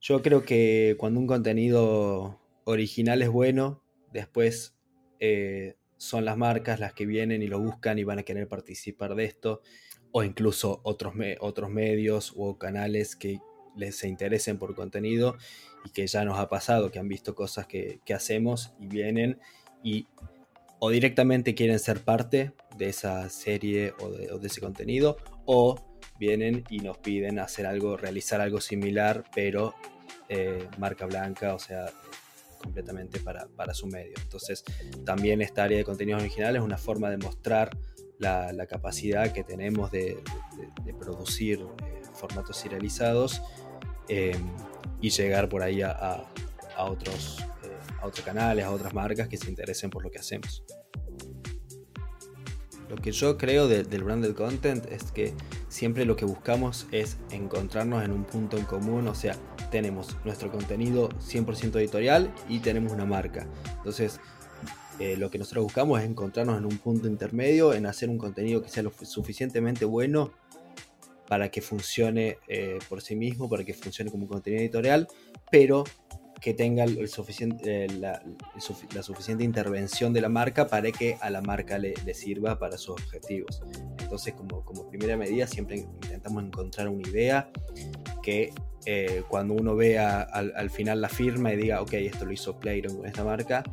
Yo creo que cuando un contenido original es bueno, después eh, son las marcas las que vienen y lo buscan y van a querer participar de esto, o incluso otros, otros medios o canales que les se interesen por contenido y que ya nos ha pasado, que han visto cosas que, hacemos y vienen y o directamente quieren ser parte de esa serie o de, ese contenido, o vienen y nos piden hacer algo, realizar algo similar, pero eh, marca blanca, o sea, completamente para, su medio. Entonces, también esta área de contenidos originales es una forma de mostrar la, capacidad que tenemos de, producir eh, formatos serializados em, y llegar por ahí a, otros, eh, a otros canales, a otras marcas que se interesen por lo que hacemos. Lo que yo creo del branded content es que siempre lo que buscamos es encontrarnos en un punto en común, o sea, tenemos nuestro contenido 100% editorial y tenemos una marca. Entonces, eh, lo que nosotros buscamos es encontrarnos en un punto intermedio, en hacer un contenido que sea lo suficientemente bueno para que funcione eh, por sí mismo, para que funcione como un contenido editorial, pero que tenga el suficiente, eh, la, suficiente intervención de la marca para que a la marca le, sirva para sus objetivos. Entonces, como, como primera medida, siempre intentamos encontrar una idea que eh, cuando uno vea al, final la firma y diga, ok, esto lo hizo Playron con esta marca,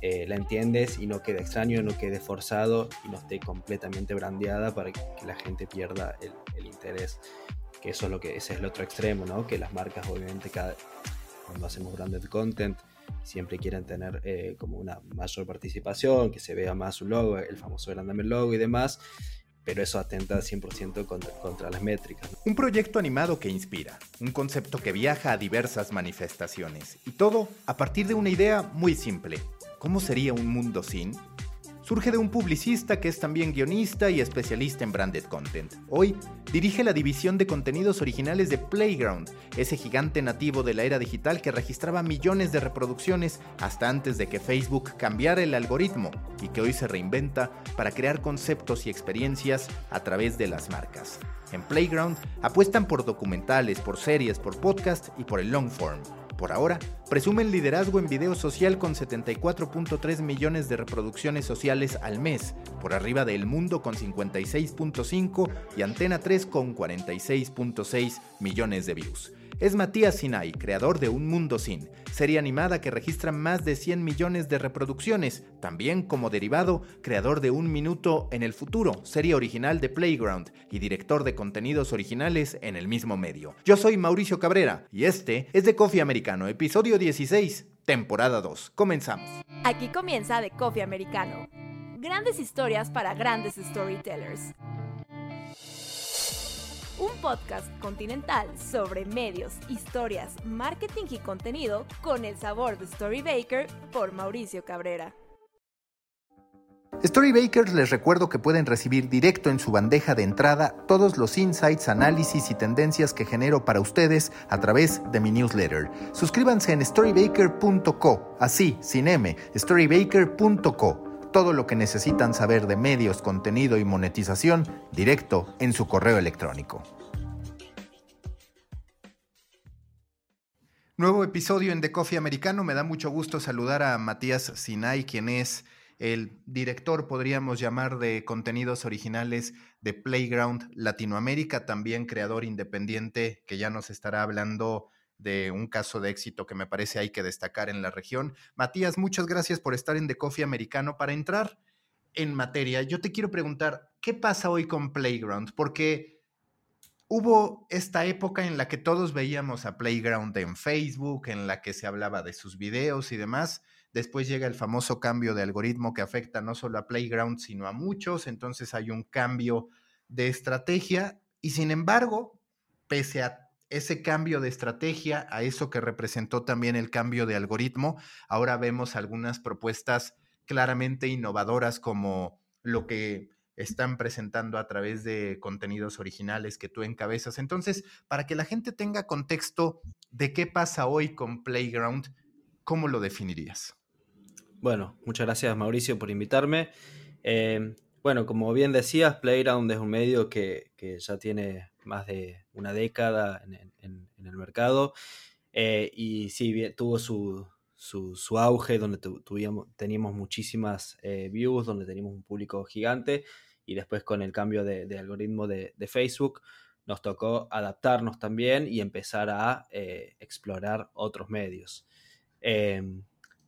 eh, la entiendes y no quede extraño, no quede forzado y no esté completamente brandeada para que, la gente pierda el, el, interés. Que eso es lo que ese es el otro extremo, ¿no? Que las marcas obviamente cada, cuando hacemos branded content, siempre quieren tener eh, como una mayor participación, que se vea más su logo, el famoso grandame logo y demás, pero eso atenta 100% contra, contra, las métricas. Un proyecto animado que inspira, un concepto que viaja a diversas manifestaciones, y todo a partir de una idea muy simple. ¿Cómo sería un mundo sin? Surge de un publicista que es también guionista y especialista en branded content. Hoy dirige la división de contenidos originales de Playground, ese gigante nativo de la era digital que registraba millones de reproducciones hasta antes de que Facebook cambiara el algoritmo y que hoy se reinventa para crear conceptos y experiencias a través de las marcas. En Playground apuestan por documentales, por series, por podcast y por el long form por ahora, presumen liderazgo en video social con 74.3 millones de reproducciones sociales al mes, por arriba de El Mundo con 56.5 y Antena 3 con 46.6 millones de views es Matías Sinai, creador de Un Mundo Sin, serie animada que registra más de 100 millones de reproducciones, también como derivado, creador de Un Minuto en el Futuro, serie original de Playground y director de contenidos originales en el mismo medio. Yo soy Mauricio Cabrera y este es de Coffee Americano, episodio 16, temporada 2. Comenzamos. Aquí comienza de Coffee Americano. Grandes historias para grandes storytellers un podcast continental sobre medios, historias, marketing y contenido con el sabor de Storybaker por Mauricio Cabrera. Storybakers les recuerdo que pueden recibir directo en su bandeja de entrada todos los insights, análisis y tendencias que genero para ustedes a través de mi newsletter. Suscríbanse en storybaker.co, así, sin M, storybaker.co todo lo que necesitan saber de medios, contenido y monetización directo en su correo electrónico. Nuevo episodio en The Coffee Americano. Me da mucho gusto saludar a Matías Sinay, quien es el director, podríamos llamar, de contenidos originales de Playground Latinoamérica, también creador independiente que ya nos estará hablando de un caso de éxito que me parece hay que destacar en la región. Matías, muchas gracias por estar en The Coffee Americano. Para entrar en materia, yo te quiero preguntar, ¿qué pasa hoy con Playground? Porque hubo esta época en la que todos veíamos a Playground en Facebook, en la que se hablaba de sus videos y demás. Después llega el famoso cambio de algoritmo que afecta no solo a Playground, sino a muchos. Entonces hay un cambio de estrategia y sin embargo, pese a ese cambio de estrategia, a eso que representó también el cambio de algoritmo, ahora vemos algunas propuestas claramente innovadoras como lo que están presentando a través de contenidos originales que tú encabezas. Entonces, para que la gente tenga contexto de qué pasa hoy con Playground, ¿cómo lo definirías? Bueno, muchas gracias Mauricio por invitarme. Eh, bueno, como bien decías, Playground es un medio que, que ya tiene más de una década en, el mercado. Eh, y sí, tuvo su, su, auge, donde tuvimos, teníamos muchísimas eh, views, donde teníamos un público gigante, y después con el cambio de, algoritmo de, Facebook, nos tocó adaptarnos también y empezar a eh, explorar otros medios. Em,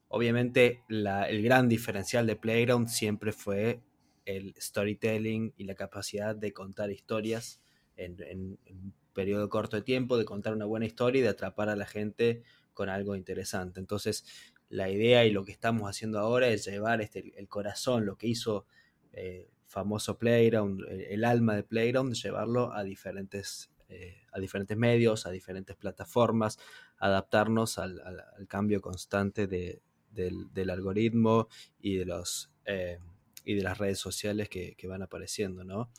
obviamente el gran diferencial de Playground siempre fue el storytelling y la capacidad de contar historias en, un periodo corto de tiempo, de contar una buena historia y de atrapar a la gente con algo interesante. Entonces, la idea y lo que estamos haciendo ahora es llevar este, el corazón, lo que hizo eh, famoso Playground, el, alma de Playground, llevarlo a diferentes, eh, a diferentes medios, a diferentes plataformas, adaptarnos al, cambio constante del, algoritmo y de, los, eh, y de las redes sociales que, van apareciendo, ¿no?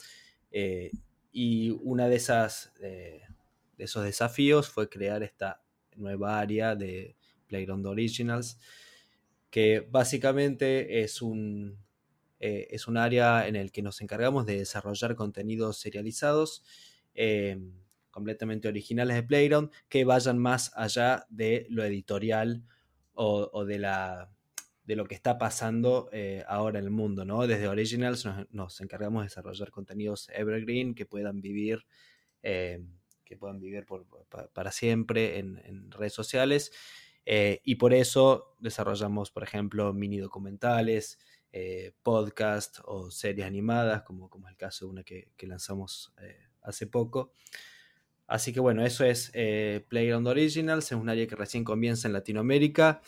Y una de esas de esos desafíos fue crear esta nueva área de Playground Originals, que básicamente es un, eh, es un área en el que nos encargamos de desarrollar contenidos serializados eh, completamente originales de Playground que vayan más allá de lo editorial o, de, la, de lo que está pasando eh, ahora en el mundo. ¿no? Desde Originals nos, encargamos de desarrollar contenidos evergreen que puedan vivir que puedan vivir para siempre en, redes sociales. Eh, y por eso desarrollamos, por ejemplo, mini documentales, eh, podcasts o series animadas, como, como el caso de una que, lanzamos eh, hace poco. Así que bueno, eso es Playground Originals, es un área que recién comienza en Latinoamérica,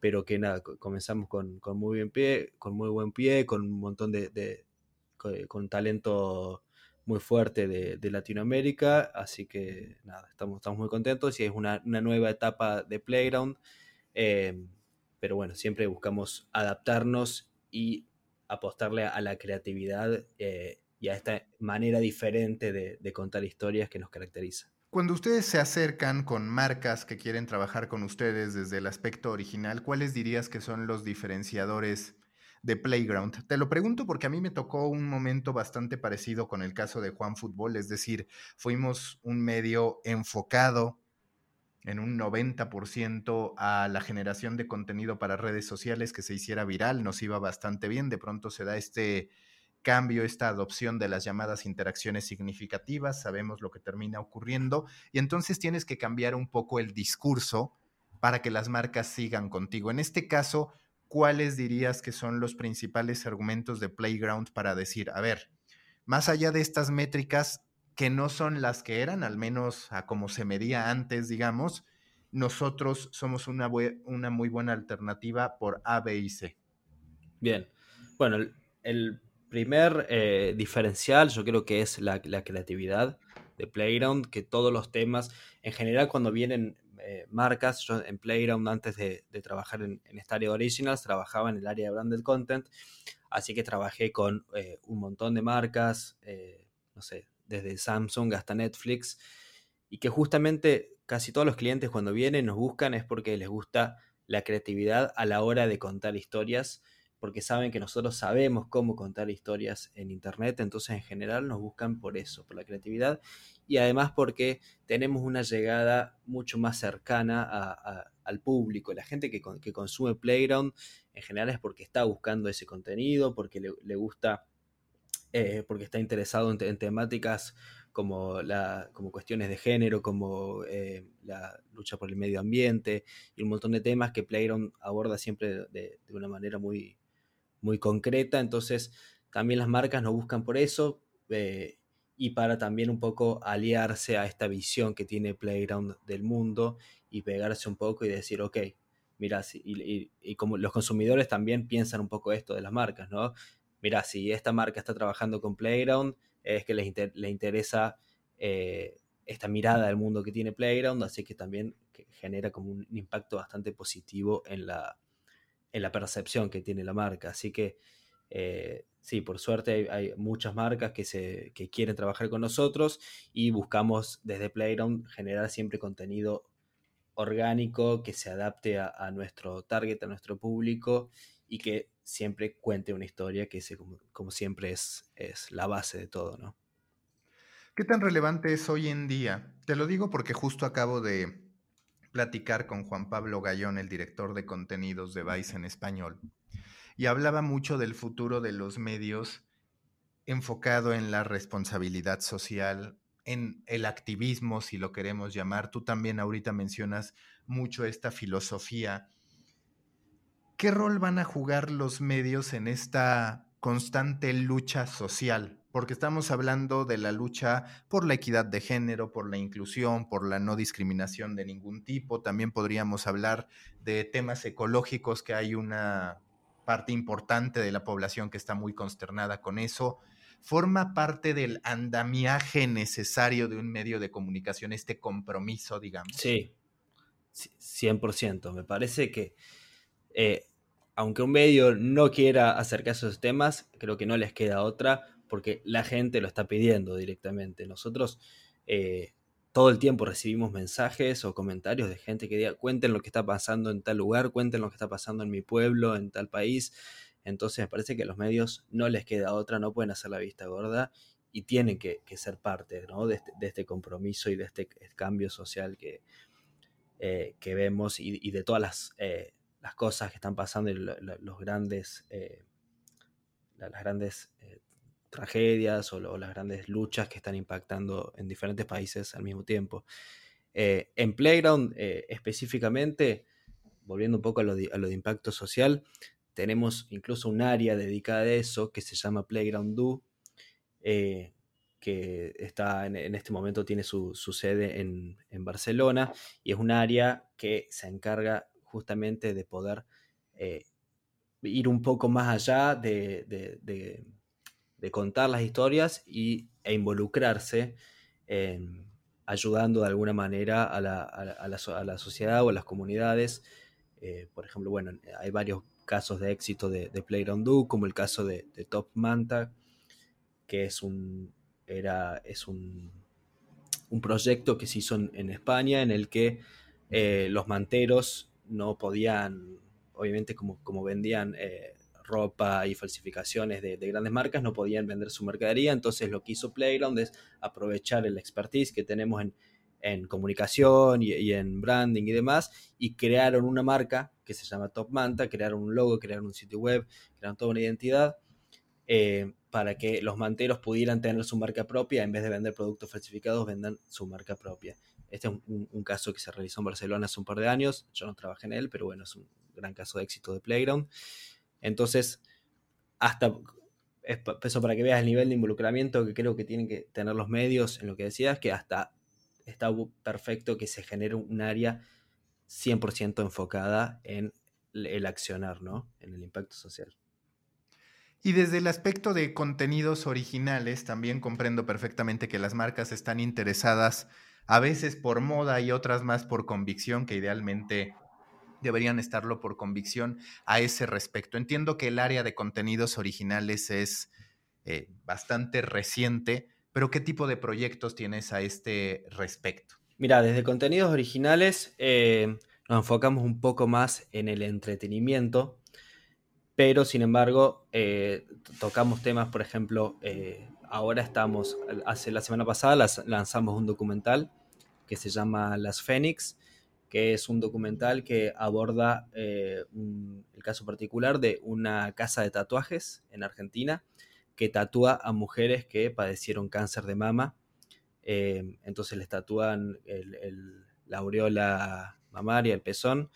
pero que nada, comenzamos con, muy bien pie, con muy buen pie, con un montón de, con talento muy fuerte de, Latinoamérica, así que nada, estamos, estamos muy contentos y es una, nueva etapa de Playground, eh, pero bueno, siempre buscamos adaptarnos y apostarle a, la creatividad eh, y a esta manera diferente de, contar historias que nos caracteriza. Cuando ustedes se acercan con marcas que quieren trabajar con ustedes desde el aspecto original, ¿cuáles dirías que son los diferenciadores de Playground. Te lo pregunto porque a mí me tocó un momento bastante parecido con el caso de Juan Fútbol, es decir, fuimos un medio enfocado en un 90% a la generación de contenido para redes sociales que se hiciera viral, nos iba bastante bien, de pronto se da este cambio, esta adopción de las llamadas interacciones significativas, sabemos lo que termina ocurriendo y entonces tienes que cambiar un poco el discurso para que las marcas sigan contigo. En este caso, ¿cuáles dirías que son los principales argumentos de Playground para decir, a ver, más allá de estas métricas que no son las que eran, al menos a como se medía antes, digamos, nosotros somos una, una muy buena alternativa por A, B y C? Bien, bueno, el, primer eh, diferencial yo creo que es la, creatividad de Playground, que todos los temas, en general cuando vienen eh, marcas. Yo en Playground, antes de, trabajar en, esta área de Originals, trabajaba en el área de Branded Content. Así que trabajé con eh, un montón de marcas, no sé, desde Samsung hasta Netflix. Y que justamente casi todos los clientes cuando vienen nos buscan es porque les gusta la creatividad a la hora de contar historias porque saben que nosotros sabemos cómo contar historias en Internet, entonces en general nos buscan por eso, por la creatividad y además porque tenemos una llegada mucho más cercana al público. La gente que, consume Playground en general es porque está buscando ese contenido, porque le, gusta, eh, porque está interesado en, temáticas como, la, como cuestiones de género, como eh, la lucha por el medio ambiente y un montón de temas que Playground aborda siempre de una manera muy, muy concreta, entonces también las marcas nos buscan por eso eh, y para también un poco aliarse a esta visión que tiene Playground del mundo y pegarse un poco y decir, ok, mira, y, como los consumidores también piensan un poco esto de las marcas, ¿no? Mira, si esta marca está trabajando con Playground, es que les, interesa eh, esta mirada del mundo que tiene Playground, así que también genera como un impacto bastante positivo en la, en la percepción que tiene la marca. Así que eh, sí, por suerte hay, muchas marcas que, se, quieren trabajar con nosotros y buscamos desde Playground generar siempre contenido orgánico que se adapte a, nuestro target, a nuestro público y que siempre cuente una historia que como, siempre es, es la base de todo, ¿no? ¿Qué tan relevante es hoy en día? Te lo digo porque justo acabo de platicar con Juan Pablo Gallón, el director de contenidos de Vice en español, y hablaba mucho del futuro de los medios enfocado en la responsabilidad social, en el activismo, si lo queremos llamar. Tú también ahorita mencionas mucho esta filosofía. ¿Qué rol van a jugar los medios en esta constante lucha social? Porque estamos hablando de la lucha por la equidad de género, por la inclusión, por la no discriminación de ningún tipo. También podríamos hablar de temas ecológicos, que hay una parte importante de la población que está muy consternada con eso forma parte del andamiaje necesario de un medio de comunicación, este compromiso, digamos. Sí, 100%. Me parece que, eh, aunque un medio no quiera acercarse a esos temas, creo que no les queda otra, porque la gente lo está pidiendo directamente. Nosotros eh, todo el tiempo recibimos mensajes o comentarios de gente que diga, cuenten lo que está pasando en tal lugar, cuenten lo que está pasando en mi pueblo, en tal país. Entonces me parece que a los medios no les queda otra, no pueden hacer la vista gorda y tienen que, ser parte este, de, este, compromiso y de este cambio social que, eh, que vemos y, de todas las, eh, las, cosas que están pasando y los grandes, las grandes tragedias o, las grandes luchas que están impactando en diferentes países al mismo tiempo. en Playground específicamente, volviendo un poco a lo de impacto social, tenemos incluso un área dedicada a eso que se llama Playground Do, eh, que está en, este momento tiene su, sede en, Barcelona y es un área que se encarga justamente de poder eh, ir un poco más allá de, contar las historias y, e involucrarse ayudando de alguna manera a la, sociedad o a las comunidades. Eh, por ejemplo, bueno, hay varios casos de éxito de, Playground Do, como el caso de, Top Manta, que es un, era, es un, un proyecto que se hizo en, España en el que eh, los manteros no podían, obviamente como, como vendían eh, ropa y falsificaciones de, grandes marcas, no podían vender su mercadería, entonces lo que hizo Playground es aprovechar el expertise que tenemos en, comunicación y, en branding y demás, y crearon una marca que se llama Top Manta, crearon un logo, crearon un sitio web, crearon toda una identidad eh, para que los manteros pudieran tener su marca propia, en vez de vender productos falsificados, vendan su marca propia. Este es un, caso que se realizó en Barcelona hace un par de años, yo no trabajé en él, pero bueno, es un gran caso de éxito de Playground. Entonces, hasta eso para que veas el nivel de involucramiento que creo que tienen que tener los medios en lo que decías, que hasta está perfecto que se genere un área 100% enfocada en el accionar, ¿no? En el impacto social. Y desde el aspecto de contenidos originales, también comprendo perfectamente que las marcas están interesadas a veces por moda y otras más por convicción, que idealmente deberían estarlo por convicción a ese respecto. Entiendo que el área de contenidos originales es eh, bastante reciente, pero ¿qué tipo de proyectos tienes a este respecto? Mira, desde contenidos originales eh, nos enfocamos un poco más en el entretenimiento, pero sin embargo eh, tocamos temas, por ejemplo, ahora estamos, hace la semana pasada lanzamos un documental que se llama Las Fénix, que es un documental que aborda el caso particular de una casa de tatuajes en Argentina que tatúa a mujeres que padecieron cáncer de mama. Eh, entonces les tatúan la aureola mamaria, el pezón.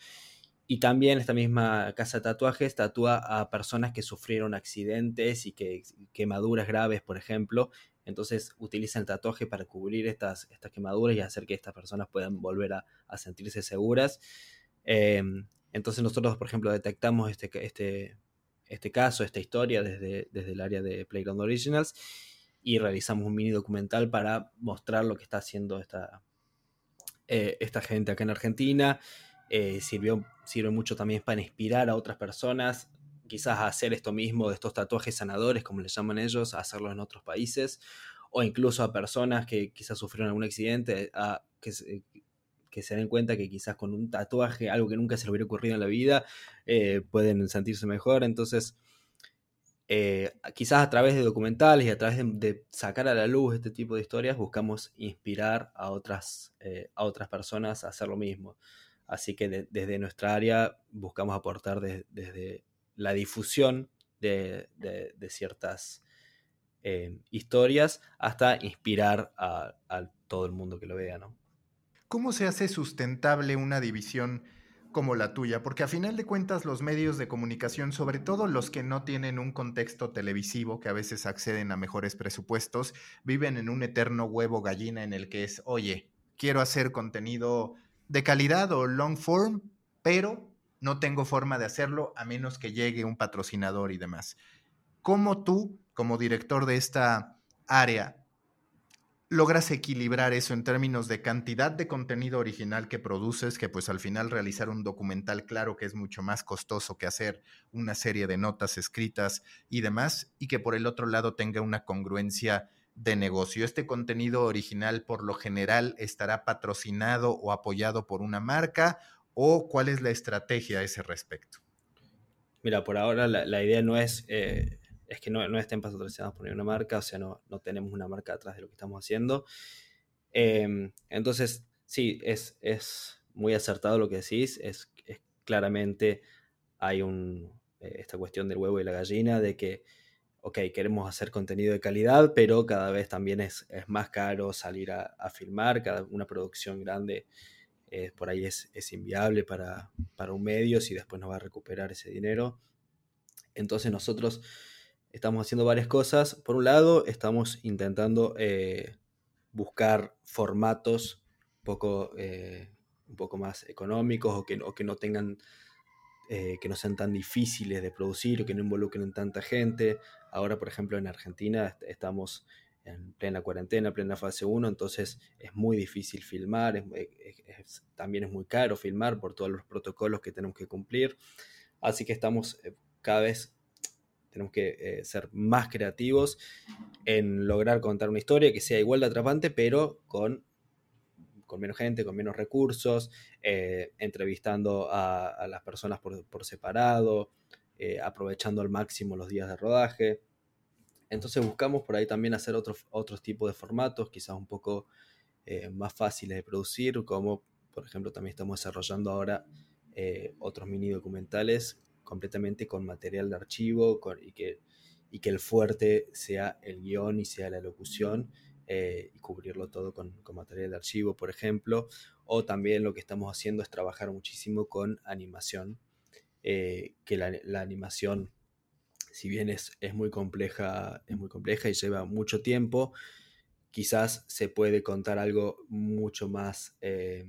Y también esta misma casa de tatuajes tatúa a personas que sufrieron accidentes y que quemaduras graves, por ejemplo. Entonces utilizan el tatuaje para cubrir estas, estas quemaduras y hacer que estas personas puedan volver a, sentirse seguras. Eh, entonces nosotros, por ejemplo, detectamos este, este, este caso, esta historia desde, desde el área de Playground Originals y realizamos un mini documental para mostrar lo que está haciendo esta, eh, esta gente acá en Argentina. Eh, sirvió, sirve mucho también para inspirar a otras personas, quizás hacer esto mismo de estos tatuajes sanadores, como les llaman ellos, hacerlo en otros países, o incluso a personas que quizás sufrieron algún accidente, a, que, se den cuenta que quizás con un tatuaje, algo que nunca se le hubiera ocurrido en la vida, eh, pueden sentirse mejor. Entonces, eh, quizás a través de documentales y a través de, sacar a la luz este tipo de historias, buscamos inspirar a otras, eh, a otras personas a hacer lo mismo. Así que desde nuestra área buscamos aportar desde la difusión de, ciertas eh, historias hasta inspirar a, todo el mundo que lo vea, ¿no? ¿Cómo se hace sustentable una división como la tuya? Porque a final de cuentas los medios de comunicación, sobre todo los que no tienen un contexto televisivo, que a veces acceden a mejores presupuestos, viven en un eterno huevo gallina en el que es, oye, quiero hacer contenido de calidad o long form, pero no tengo forma de hacerlo a menos que llegue un patrocinador y demás. ¿Cómo tú, como director de esta área, logras equilibrar eso en términos de cantidad de contenido original que produces, que pues al final realizar un documental claro que es mucho más costoso que hacer una serie de notas escritas y demás, y que por el otro lado tenga una congruencia de negocio. Este contenido original por lo general estará patrocinado o apoyado por una marca o cuál es la estrategia a ese respecto? Mira, por ahora la, idea no es, eh, es que no, no, estén patrocinados por ninguna marca, o sea, no, no tenemos una marca atrás de lo que estamos haciendo. Em, entonces, sí, es, es muy acertado lo que decís, es, claramente hay un, eh, esta cuestión del huevo y la gallina, de que, ok, queremos hacer contenido de calidad, pero cada vez también es, es más caro salir a, a filmar, cada una producción grande eh, por ahí es, inviable para, un medio si después no va a recuperar ese dinero. Entonces nosotros estamos haciendo varias cosas. Por un lado, estamos intentando eh, buscar formatos poco, eh, un poco más económicos o que, que no tengan que no sean tan difíciles de producir o que no involucren tanta gente. Ahora, por ejemplo, en Argentina estamos en plena cuarentena, plena fase 1, entonces es muy difícil filmar, también es muy caro filmar por todos los protocolos que tenemos que cumplir, así que estamos eh, cada vez, tenemos que eh, ser más creativos en lograr contar una historia que sea igual de atrapante, pero con, con menos gente, con menos recursos, eh, entrevistando a, las personas por, por separado, aprovechando al máximo los días de rodaje. Entonces buscamos por ahí también hacer otros, tipos de formatos, quizás un poco eh, más fáciles de producir, como por ejemplo también estamos desarrollando ahora eh, otros mini documentales completamente con material de archivo y, que, y que el fuerte sea el guion y sea la locución eh, y cubrirlo todo con, material de archivo, por ejemplo. O también lo que estamos haciendo es trabajar muchísimo con animación, que la, la animación si bien es, muy compleja, es muy compleja y lleva mucho tiempo, quizás se puede contar algo mucho más eh,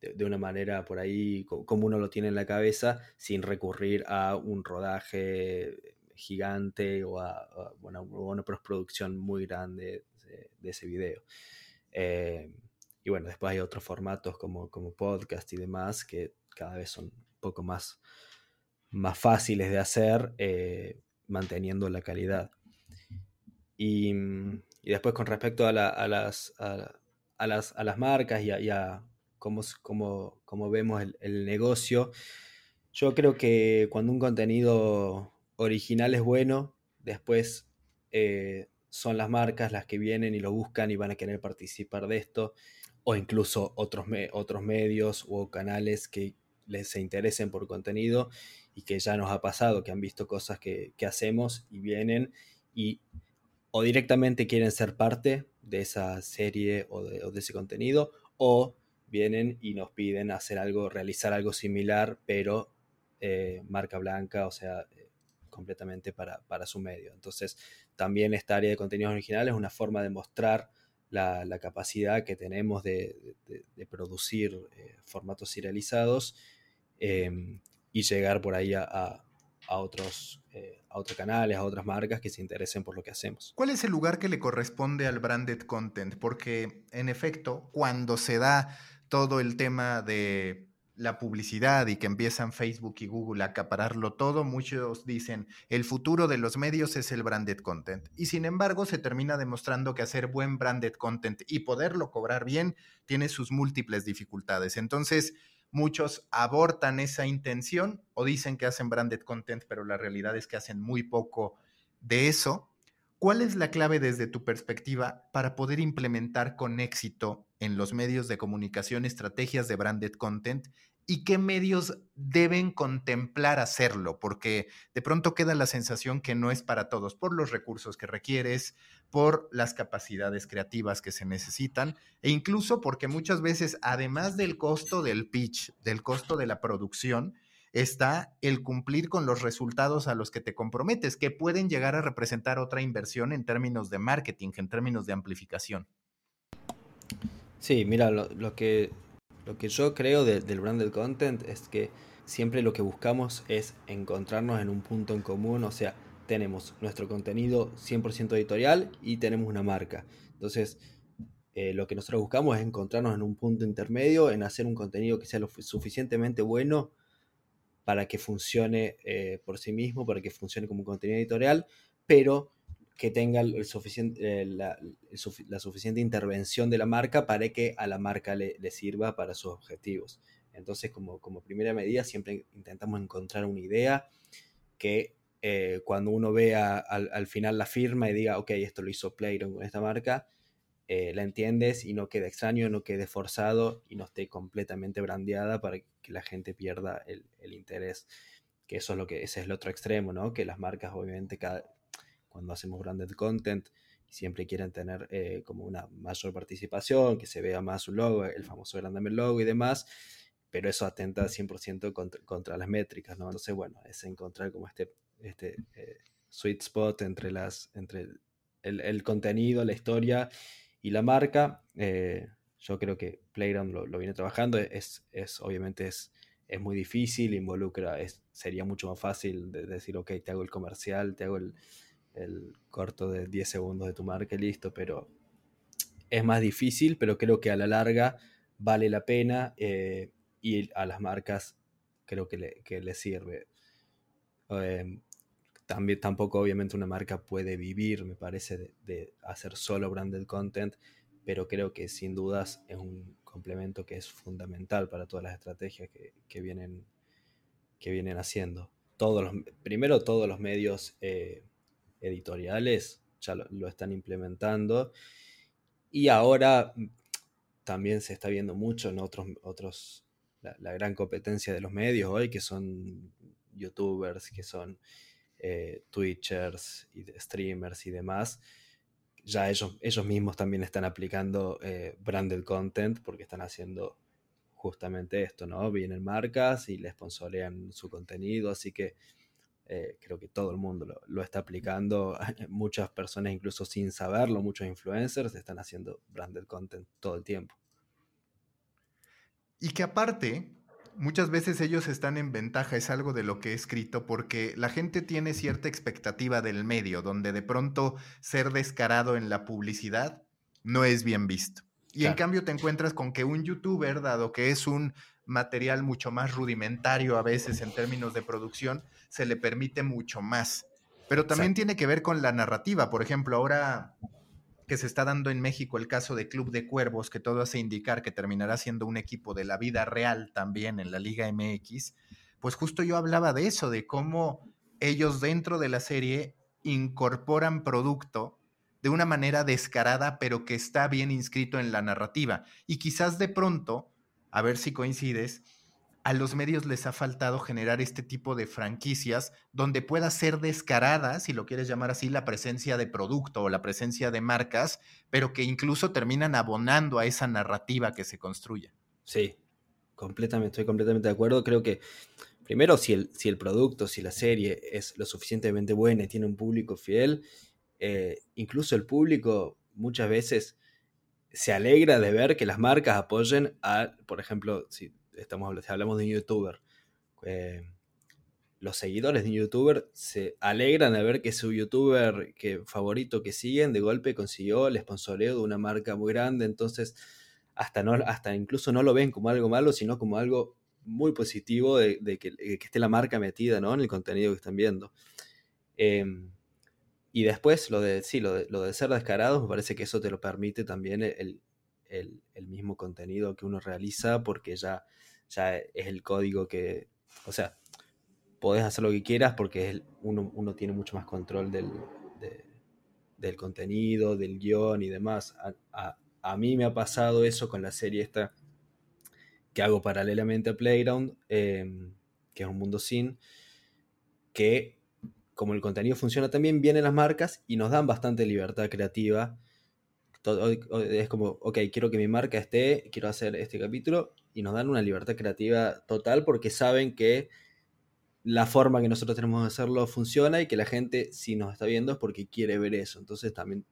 de, una manera por ahí como uno lo tiene en la cabeza, sin recurrir a un rodaje gigante o a, una, postproducción muy grande de, ese video. Eh, y bueno, después hay otros formatos como, como podcast y demás que cada vez son un poco más más fáciles de hacer eh, manteniendo la calidad. Y, después con respecto a, las, a, las, marcas y a, cómo, vemos el, negocio, yo creo que cuando un contenido original es bueno, después eh, son las marcas las que vienen y lo buscan y van a querer participar de esto, o incluso otros, otros medios o canales que les se interesen por contenido y que ya nos ha pasado, que han visto cosas que, hacemos y vienen y o directamente quieren ser parte de esa serie o de, ese contenido, o vienen y nos piden hacer algo, realizar algo similar, pero eh, marca blanca, o sea, eh, completamente para, su medio. Entonces, también esta área de contenidos originales es una forma de mostrar la, capacidad que tenemos de, producir eh, formatos serializados em, y llegar por ahí a, otros, eh, a otros canales, a otras marcas que se interesen por lo que hacemos. ¿Cuál es el lugar que le corresponde al branded content? Porque en efecto, cuando se da todo el tema de la publicidad y que empiezan Facebook y Google a acapararlo todo, muchos dicen el futuro de los medios es el branded content. Y sin embargo, se termina demostrando que hacer buen branded content y poderlo cobrar bien tiene sus múltiples dificultades. Entonces, Muchos abortan esa intención o dicen que hacen branded content, pero la realidad es que hacen muy poco de eso. ¿Cuál es la clave desde tu perspectiva para poder implementar con éxito en los medios de comunicación estrategias de branded content y qué medios deben contemplar hacerlo, porque de pronto queda la sensación que no es para todos, por los recursos que requieres, por las capacidades creativas que se necesitan, e incluso porque muchas veces, además del costo del pitch, del costo de la producción, está el cumplir con los resultados a los que te comprometes, que pueden llegar a representar otra inversión en términos de marketing, en términos de amplificación. Sí, mira, lo, que, lo que yo creo del branded content es que siempre lo que buscamos es encontrarnos en un punto en común, o sea, tenemos nuestro contenido 100% editorial y tenemos una marca. Entonces, eh, lo que nosotros buscamos es encontrarnos en un punto intermedio, en hacer un contenido que sea lo suficientemente bueno para que funcione eh, por sí mismo, para que funcione como un contenido editorial, pero que tenga el suficiente, eh, la, suficiente intervención de la marca para que a la marca le, sirva para sus objetivos. Entonces, como, como, primera medida, siempre intentamos encontrar una idea que eh, cuando uno vea al, final la firma y diga, ok, esto lo hizo Playron con esta marca, eh, la entiendes y no quede extraño, no quede forzado y no esté completamente brandeada para que la gente pierda el, el interés. Que eso es lo que, ese es el otro extremo, ¿no? Que las marcas, obviamente, cada, cuando hacemos branded content, siempre quieren tener eh, como una mayor participación, que se vea más un logo, el famoso grandame logo y demás, pero eso atenta 100% contra, contra, las métricas, ¿no? Entonces, bueno, es encontrar como este, este eh, sweet spot entre, las, entre el, contenido, la historia y la marca. Eh, yo creo que Playground lo, viene trabajando, es, es obviamente es, es muy difícil, involucra, es, sería mucho más fácil de decir, ok, te hago el comercial, te hago el, el corto de 10 segundos de tu marca y listo, pero es más difícil, pero creo que a la larga vale la pena eh, y a las marcas creo que le, le sirve. Em, también, tampoco obviamente una marca puede vivir, me parece, de, hacer solo branded content, pero creo que sin dudas es un complemento que es fundamental para todas las estrategias que, vienen, que vienen haciendo. Todos los, primero todos los medios eh, editoriales ya lo, están implementando. Y ahora mm, también se está viendo mucho en otros, otros la, gran competencia de los medios hoy, que son youtubers, que son eh, twitchers y streamers y demás. Ya ellos, ellos mismos también están aplicando eh, branded content porque están haciendo justamente esto, ¿no? Vienen marcas y les sponsorean su contenido, así que eh, creo que todo el mundo lo, está aplicando. Muchas personas, incluso sin saberlo, muchos influencers están haciendo branded content todo el tiempo. Y que aparte, muchas veces ellos están en ventaja, es algo de lo que he escrito, porque la gente tiene cierta expectativa del medio, donde de pronto ser descarado en la publicidad no es bien visto. Y en cambio te encuentras con que un youtuber, dado que es un material mucho más rudimentario a veces en términos de producción, se le permite mucho más. Pero también tiene que ver con la narrativa. Por ejemplo, ahora que se está dando en México el caso de Club de Cuervos, que todo hace indicar que terminará siendo un equipo de la vida real también en la Liga MX, pues justo yo hablaba de eso, de cómo ellos dentro de la serie incorporan producto de una manera descarada, pero que está bien inscrito en la narrativa. Y quizás de pronto, a ver si coincides, a los medios les ha faltado generar este tipo de franquicias donde pueda ser descarada, si lo quieres llamar así, la presencia de producto o la presencia de marcas, pero que incluso terminan abonando a esa narrativa que se construye. Sí, completamente, estoy completamente de acuerdo. Creo que primero, si el, si el producto, si la serie es lo suficientemente buena y tiene un público fiel, eh, incluso el público muchas veces se alegra de ver que las marcas apoyen a, por ejemplo, si estamos, hablamos de un youtuber, eh, los seguidores de un youtuber se alegran de ver que su youtuber que, favorito que siguen de golpe consiguió el sponsoreo de una marca muy grande, entonces hasta, no, hasta incluso no lo ven como algo malo, sino como algo muy positivo de, que, esté la marca metida ¿no? en el contenido que están viendo. Em, y después lo de, sí, lo de, lo de, ser descarados, me parece que eso te lo permite también el, el, mismo contenido que uno realiza porque ya, ya es el código que, o sea, podés hacer lo que quieras porque uno, uno, tiene mucho más control del, del contenido, del guion y demás. A, mí me ha pasado eso con la serie esta que hago paralelamente a Playground, em, que es un mundo sin, que como el contenido funciona también, vienen las marcas y nos dan bastante libertad creativa. es como, ok, quiero que mi marca esté, quiero hacer este capítulo, y nos dan una libertad creativa total porque saben que la forma que nosotros tenemos de hacerlo funciona y que la gente, si nos está viendo, es porque quiere ver eso. Entonces también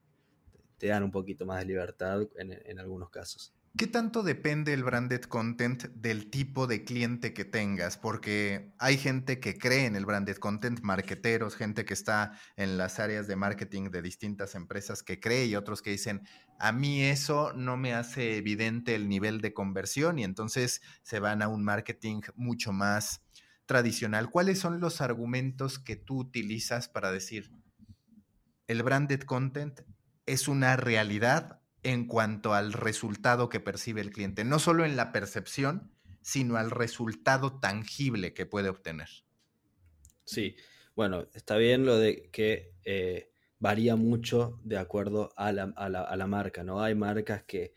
te dan un poquito más de libertad en, algunos casos. ¿Qué tanto depende el branded content del tipo de cliente que tengas? Porque hay gente que cree en el branded content, marketeros, gente que está en las áreas de marketing de distintas empresas que cree y otros que dicen, a mí eso no me hace evidente el nivel de conversión y entonces se van a un marketing mucho más tradicional, ¿cuáles son los argumentos que tú utilizas para decir el branded content es una realidad en cuanto al resultado que percibe el cliente? No solo en la percepción, sino al resultado tangible que puede obtener. Sí, bueno, está bien lo de que eh, varía mucho de acuerdo a la, marca, ¿no? Hay marcas que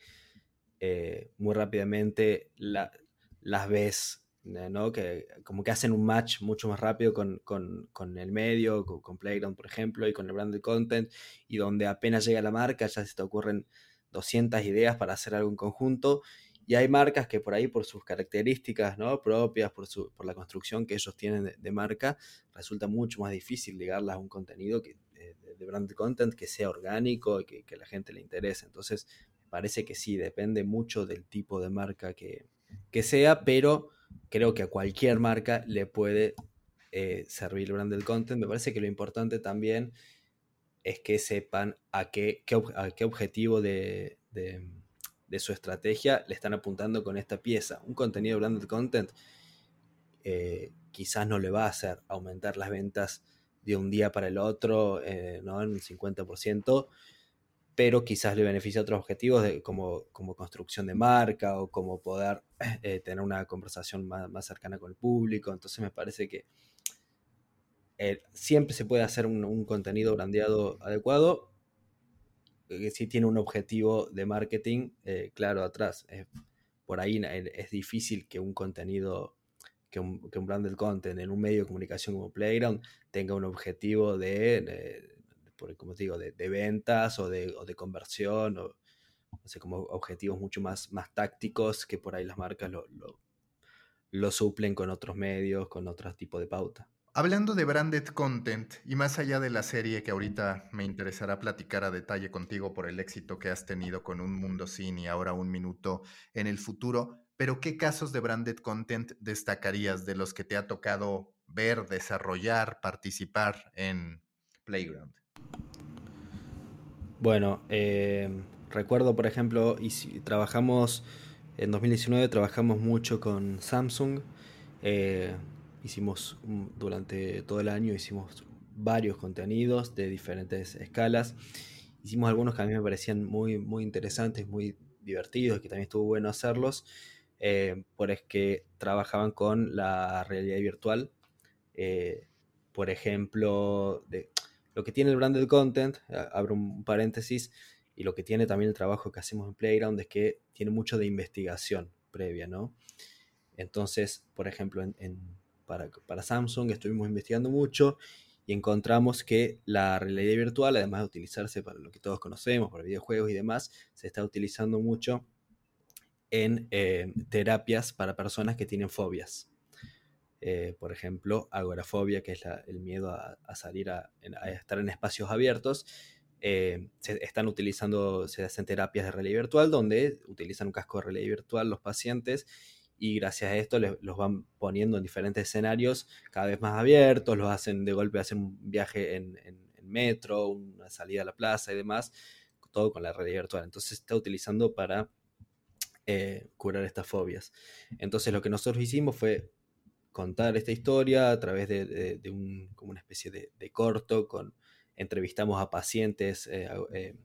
eh, muy rápidamente las ves ¿no? Que como que hacen un match mucho más rápido con, el medio, con, Playground, por ejemplo, y con el branded content, y donde apenas llega la marca ya se te ocurren 200 ideas para hacer algo en conjunto. Y hay marcas que por ahí, por sus características ¿no? propias, por, su, por la construcción que ellos tienen de, marca, resulta mucho más difícil ligarlas a un contenido que, de, branded content que sea orgánico y que, que la gente le interese. Entonces, parece que sí, depende mucho del tipo de marca que, que sea, pero creo que a cualquier marca le puede eh, servir el branded content. Me parece que lo importante también es que sepan a qué, qué, objetivo de, su estrategia le están apuntando con esta pieza. Un contenido de branded content eh, quizás no le va a hacer aumentar las ventas de un día para el otro eh, ¿no? en un 50%, pero quizás le beneficia a otros objetivos de, como, como, construcción de marca o como poder eh, tener una conversación más, cercana con el público. Entonces me parece que eh, siempre se puede hacer un, contenido brandeado adecuado que si tiene un objetivo de marketing eh, claro atrás. por ahí es difícil que un contenido, que un, que un branded content en un medio de comunicación como Playground tenga un objetivo de por, como te digo, de, ventas o de, conversión, o como objetivos mucho más, más tácticos que por ahí las marcas lo, lo, suplen con otros medios, con otro tipo de pauta. Hablando de branded content y más allá de la serie que ahorita me interesará platicar a detalle contigo por el éxito que has tenido con Un Mundo Sin y ahora Un Minuto en el futuro, pero ¿qué casos de branded content destacarías de los que te ha tocado ver, desarrollar, participar en Playground? Bueno, eh, recuerdo, por ejemplo, y si trabajamos en 2019, trabajamos mucho con Samsung. Eh, hicimos durante todo el año, hicimos varios contenidos de diferentes escalas. Hicimos algunos que a mí me parecían muy, muy interesantes, muy divertidos, que también estuvo bueno hacerlos, eh, por es que trabajaban con la realidad virtual. por ejemplo, de, lo que tiene el branded content, abro un paréntesis, y lo que tiene también el trabajo que hacemos en Playground es que tiene mucho de investigación previa, ¿no? Entonces, por ejemplo, para, para, Samsung estuvimos investigando mucho y encontramos que la realidad virtual, además de utilizarse para lo que todos conocemos, para videojuegos y demás, se está utilizando mucho en eh, terapias para personas que tienen fobias. Eh, por ejemplo, agorafobia, que es el miedo a, salir a, estar en espacios abiertos, eh, se están utilizando, se hacen terapias de realidad virtual donde utilizan un casco de realidad virtual los pacientes y gracias a esto los van poniendo en diferentes escenarios cada vez más abiertos, los hacen de golpe, hacen un viaje en, metro, una salida a la plaza y demás, todo con la realidad virtual. Entonces se está utilizando para eh, curar estas fobias. Entonces lo que nosotros hicimos fue contar esta historia a través de, un, como una especie de, corto, con, entrevistamos a pacientes eh, eh,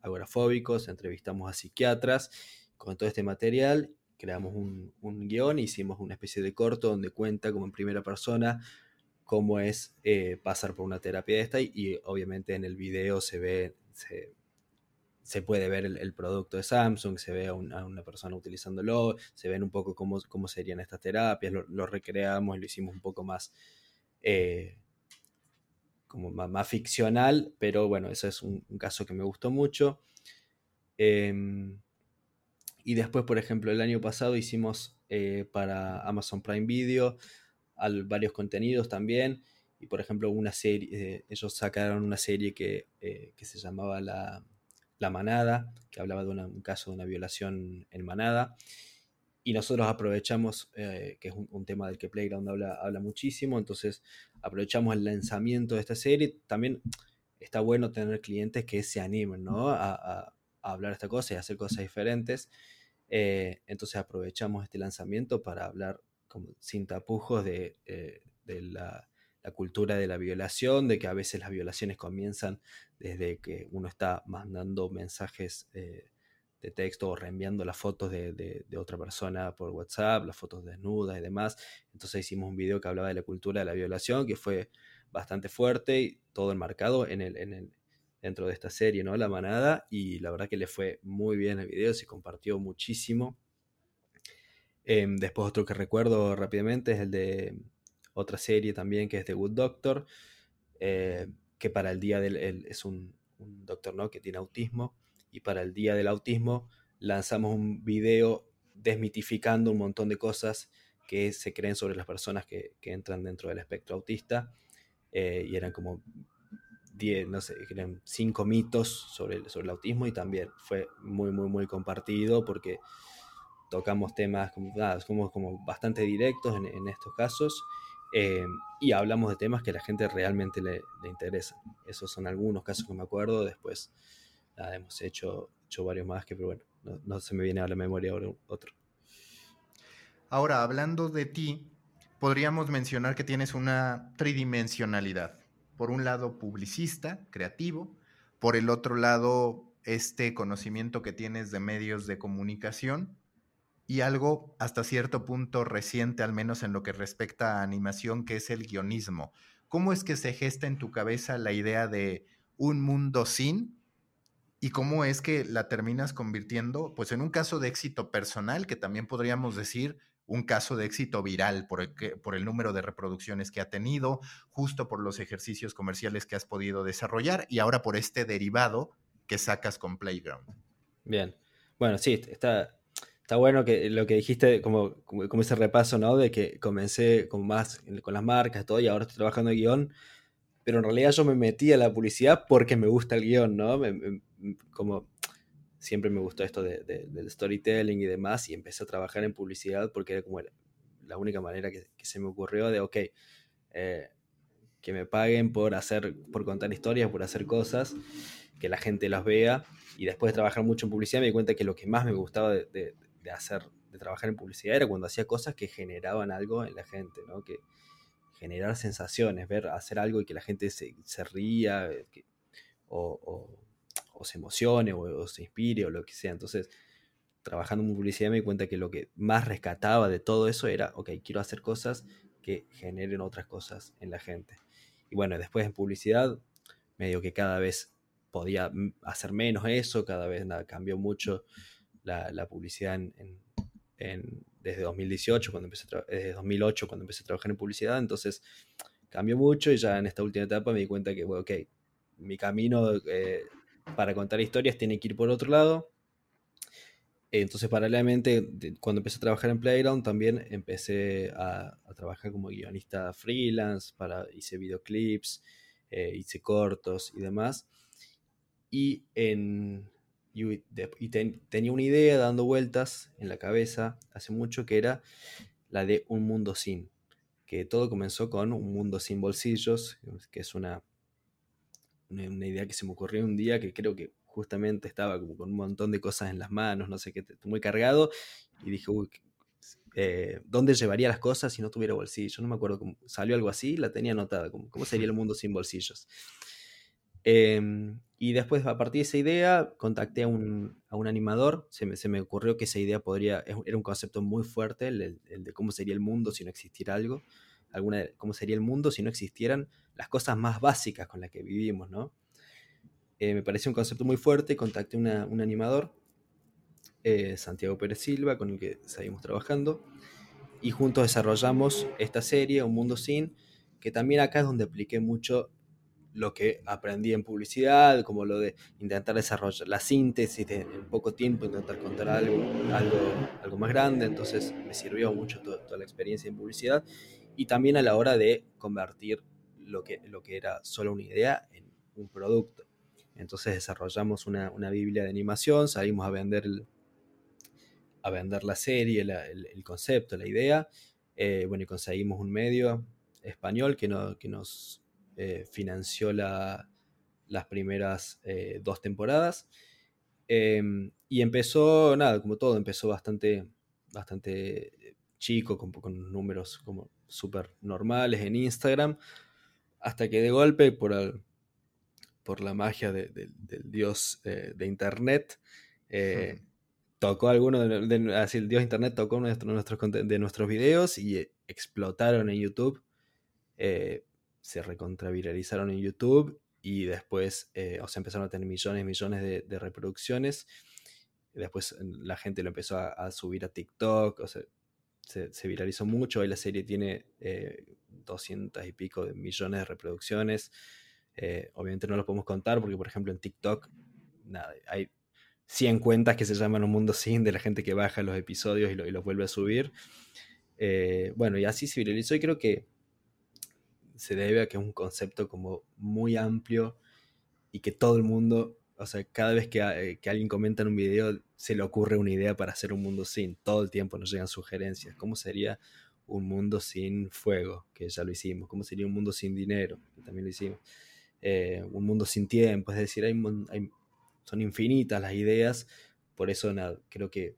agorafóbicos, entrevistamos a psiquiatras, con todo este material creamos un, un, guion, hicimos una especie de corto donde cuenta como en primera persona cómo es eh, pasar por una terapia de esta y, obviamente en el video se ve, se, puede ver el, producto de Samsung, se ve a, una persona utilizándolo, se ven un poco cómo, cómo serían estas terapias, lo, recreamos y lo hicimos un poco más... Eh, como más, ficcional, pero bueno, ese es un, caso que me gustó mucho. Em, y después, por ejemplo, el año pasado hicimos eh, para Amazon Prime Video varios contenidos también. Y por ejemplo, una serie, eh, ellos sacaron una serie que, eh, se llamaba la, Manada, que hablaba de un caso de una violación en Manada. Y nosotros aprovechamos, que es un, tema del que Playground habla, habla muchísimo, entonces aprovechamos el lanzamiento de esta serie. También está bueno tener clientes que se animen ¿no? a, a, hablar esta cosa y hacer cosas diferentes. Eh, entonces aprovechamos este lanzamiento para hablar como, sin tapujos de, eh, la, cultura de la violación, de que a veces las violaciones comienzan desde que uno está mandando mensajes eh, de texto o reenviando las fotos de, de, otra persona por WhatsApp, las fotos desnudas y demás. Entonces hicimos un video que hablaba de la cultura de la violación, que fue bastante fuerte y todo enmarcado en el, en el, dentro de esta serie, ¿no? La manada, y la verdad que le fue muy bien el video, se compartió muchísimo. Em, después otro que recuerdo rápidamente es el de otra serie también que es The Good Doctor, eh, que para el día del... es un, doctor, ¿no? Que tiene autismo, y para el día del autismo lanzamos un video desmitificando un montón de cosas que se creen sobre las personas que, entran dentro del espectro autista. Eh, y eran como 10, no sé, eran cinco mitos sobre el, sobre el autismo y también fue muy, muy, muy compartido porque tocamos temas como, como, como bastante directos en, estos casos eh, y hablamos de temas que a la gente realmente le, le interesan. Esos son algunos casos que me acuerdo, después hemos hecho, hecho varios más que, pero bueno, no, no se me viene a la memoria ahora otro. Ahora, hablando de ti, podríamos mencionar que tienes una tridimensionalidad por un lado publicista, creativo, por el otro lado este conocimiento que tienes de medios de comunicación y algo hasta cierto punto reciente, al menos en lo que respecta a animación, que es el guionismo. ¿Cómo es que se gesta en tu cabeza la idea de un mundo sin y cómo es que la terminas convirtiendo pues en un caso de éxito personal que también podríamos decir un caso de éxito viral por el, por el número de reproducciones que ha tenido, justo por los ejercicios comerciales que has podido desarrollar y ahora por este derivado que sacas con Playground. Bien, bueno, sí, está, está bueno que lo que dijiste, como, como, ese repaso, ¿no? De que comencé con más con las marcas, todo, y ahora estoy trabajando en guion, pero en realidad yo me metí a la publicidad porque me gusta el guion, ¿no? como siempre me gustó esto de, del storytelling y demás, y empecé a trabajar en publicidad porque era como la única manera que, se me ocurrió de, ok, eh, que me paguen por hacer, por contar historias, por hacer cosas, que la gente las vea, y después de trabajar mucho en publicidad me di cuenta que lo que más me gustaba de, hacer, de trabajar en publicidad era cuando hacía cosas que generaban algo en la gente, ¿no? Que generar sensaciones, ver, hacer algo y que la gente se, ría, eh, o o se emocione o, se inspire o lo que sea. Entonces, trabajando en publicidad me di cuenta que lo que más rescataba de todo eso era, ok, quiero hacer cosas que generen otras cosas en la gente. Y bueno, después en publicidad, medio que cada vez podía hacer menos eso, cada vez nada, cambió mucho la, publicidad en, desde 2018, cuando empecé desde 2008, cuando empecé a trabajar en publicidad, entonces cambió mucho y ya en esta última etapa me di cuenta que, bueno, ok, mi camino eh, para contar historias tiene que ir por otro lado. Entonces, paralelamente, cuando empecé a trabajar en Playground, también empecé a, trabajar como guionista freelance, para, hice videoclips, eh, hice cortos y demás. Y, en, tenía una idea dando vueltas en la cabeza hace mucho que era la de un mundo sin. Que todo comenzó con un mundo sin bolsillos, que es una una, idea que se me ocurrió un día que creo que justamente estaba como con un montón de cosas en las manos, no sé qué, muy cargado, y dije, uy, eh, ¿dónde llevaría las cosas si no tuviera bolsillos? No me acuerdo cómo salió algo así, la tenía anotada, como, ¿cómo sería el mundo sin bolsillos? Em, y después, a partir de esa idea, contacté a un, a un animador, se me, se me, ocurrió que esa idea podría, era un concepto muy fuerte, el, el de cómo sería el mundo si no existiera algo alguna, cómo sería el mundo si no existieran las cosas más básicas con las que vivimos, ¿no? eh, me pareció un concepto muy fuerte, contacté a un animador, eh, Santiago Pérez Silva, con el que seguimos trabajando, y juntos desarrollamos esta serie, Un Mundo Sin, que también acá es donde apliqué mucho lo que aprendí en publicidad, como lo de intentar desarrollar la síntesis de en poco tiempo, intentar contar algo, algo, algo más grande, entonces me sirvió mucho toda, la experiencia en publicidad y también a la hora de convertir lo que, lo que era solo una idea en un producto. Entonces desarrollamos una, una Biblia de animación, salimos a vender, a vender la serie, el, concepto, la idea, eh, bueno, y conseguimos un medio español que, no, que nos eh, financió las primeras eh, dos temporadas. Em, y empezó, nada, como todo, empezó bastante, bastante chico, con, con números como súper normales en Instagram, hasta que de golpe, por, por la magia del dios eh, de Internet, tocó alguno de, así el dios Internet tocó uno de nuestros, de nuestros videos y explotaron en YouTube se recontraviralizaron en YouTube y después, eh, o sea, empezaron a tener millones y millones de, reproducciones. después la gente lo empezó a, subir a TikTok, o sea, se, viralizó mucho. Hoy la serie tiene eh, 200 y pico de millones de reproducciones. Eh, obviamente no lo podemos contar porque, por ejemplo, en TikTok hay 100 cuentas que se llaman Un Mundo Sin de la gente que baja los episodios y, y los vuelve a subir. Eh, bueno, y así se viralizó y creo que se debe a que es un concepto como muy amplio y que todo el mundo, o sea, cada vez que, eh, alguien comenta en un video se le ocurre una idea para hacer un mundo sin, todo el tiempo nos llegan sugerencias. ¿Cómo sería un mundo sin fuego? Que ya lo hicimos. ¿Cómo sería un mundo sin dinero? Que también lo hicimos. Eh, un mundo sin tiempo, es decir, hay, son infinitas las ideas, por eso creo que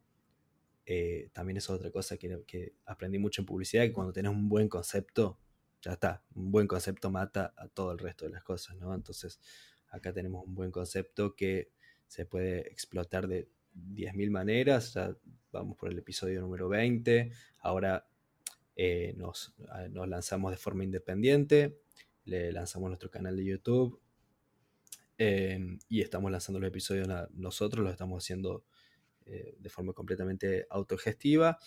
eh, también es otra cosa que, que, aprendí mucho en publicidad, que cuando tenés un buen concepto, ya está, un buen concepto mata a todo el resto de las cosas, ¿no? Entonces, acá tenemos un buen concepto que se puede explotar de 10.000 maneras, ya vamos por el episodio número 20, ahora eh, nos, nos, lanzamos de forma independiente, le lanzamos nuestro canal de YouTube em, y estamos lanzando los episodios nosotros, los estamos haciendo eh, de forma completamente autogestiva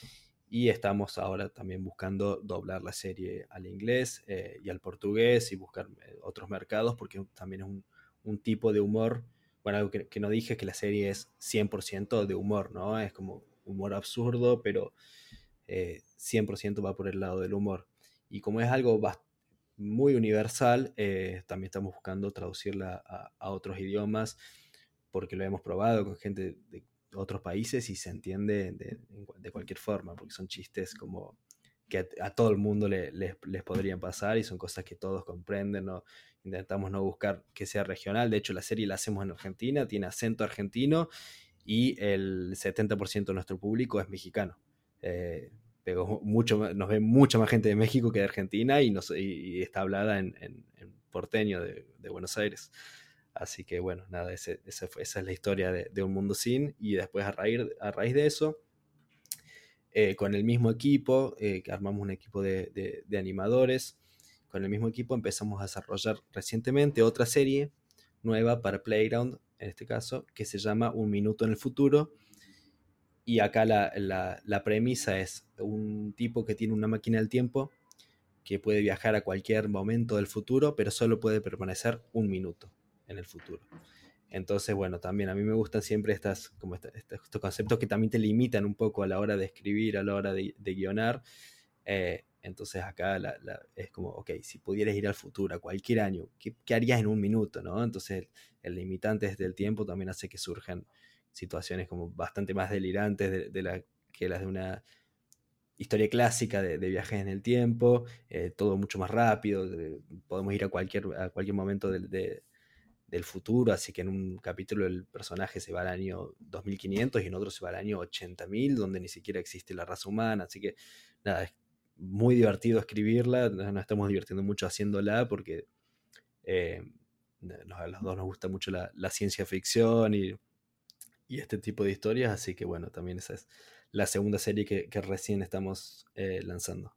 y estamos ahora también buscando doblar la serie al inglés eh, y al portugués y buscar otros mercados porque también es un, tipo de humor. Bueno, algo que, no dije es que la serie es 100% de humor, ¿no? Es como humor absurdo, pero 100% eh, va por el lado del humor. Y como es algo muy universal, también estamos buscando traducirla a, otros idiomas porque lo hemos probado con gente de otros países y se entiende de, cualquier forma, porque son chistes como que a, todo el mundo le, les, podrían pasar y son cosas que todos comprenden, ¿no? intentamos no buscar que sea regional, de hecho la serie la hacemos en Argentina, tiene acento argentino y el 70% de nuestro público es mexicano. Eh, pero mucho, nos ve mucha más gente de México que de Argentina y, nos, está hablada en, porteño de, Buenos Aires. Así que bueno, nada, esa es la historia de, Un Mundo Sin. Y después a a raíz de eso, eh, con el mismo equipo, eh, armamos un equipo de, animadores, con el mismo equipo empezamos a desarrollar recientemente otra serie nueva para Playground, en este caso, que se llama Un Minuto en el Futuro. Y acá la premisa es un tipo que tiene una máquina del tiempo que puede viajar a cualquier momento del futuro, pero solo puede permanecer un minuto en el futuro. Entonces, bueno, también a mí me gustan siempre estas, como estos conceptos que también te limitan un poco a la hora de escribir, a la hora de, guionar. Eh, entonces acá es como, ok, si pudieras ir al futuro, a cualquier año, ¿qué, harías en un minuto? ¿no? Entonces el, limitante desde el tiempo también hace que surjan situaciones como bastante más delirantes de, la, que las de una historia clásica de, viajes en el tiempo, eh, todo mucho más rápido, podemos ir a cualquier, a cualquier momento de, del futuro, así que en un capítulo el personaje se va al año 2500 y en otro se va al año 80.000, donde ni siquiera existe la raza humana, así que nada, es muy divertido escribirla, nos estamos divirtiendo mucho haciéndola porque eh, a los dos nos gusta mucho la, ciencia ficción y, este tipo de historias, así que bueno, también esa es la segunda serie que, recién estamos eh, lanzando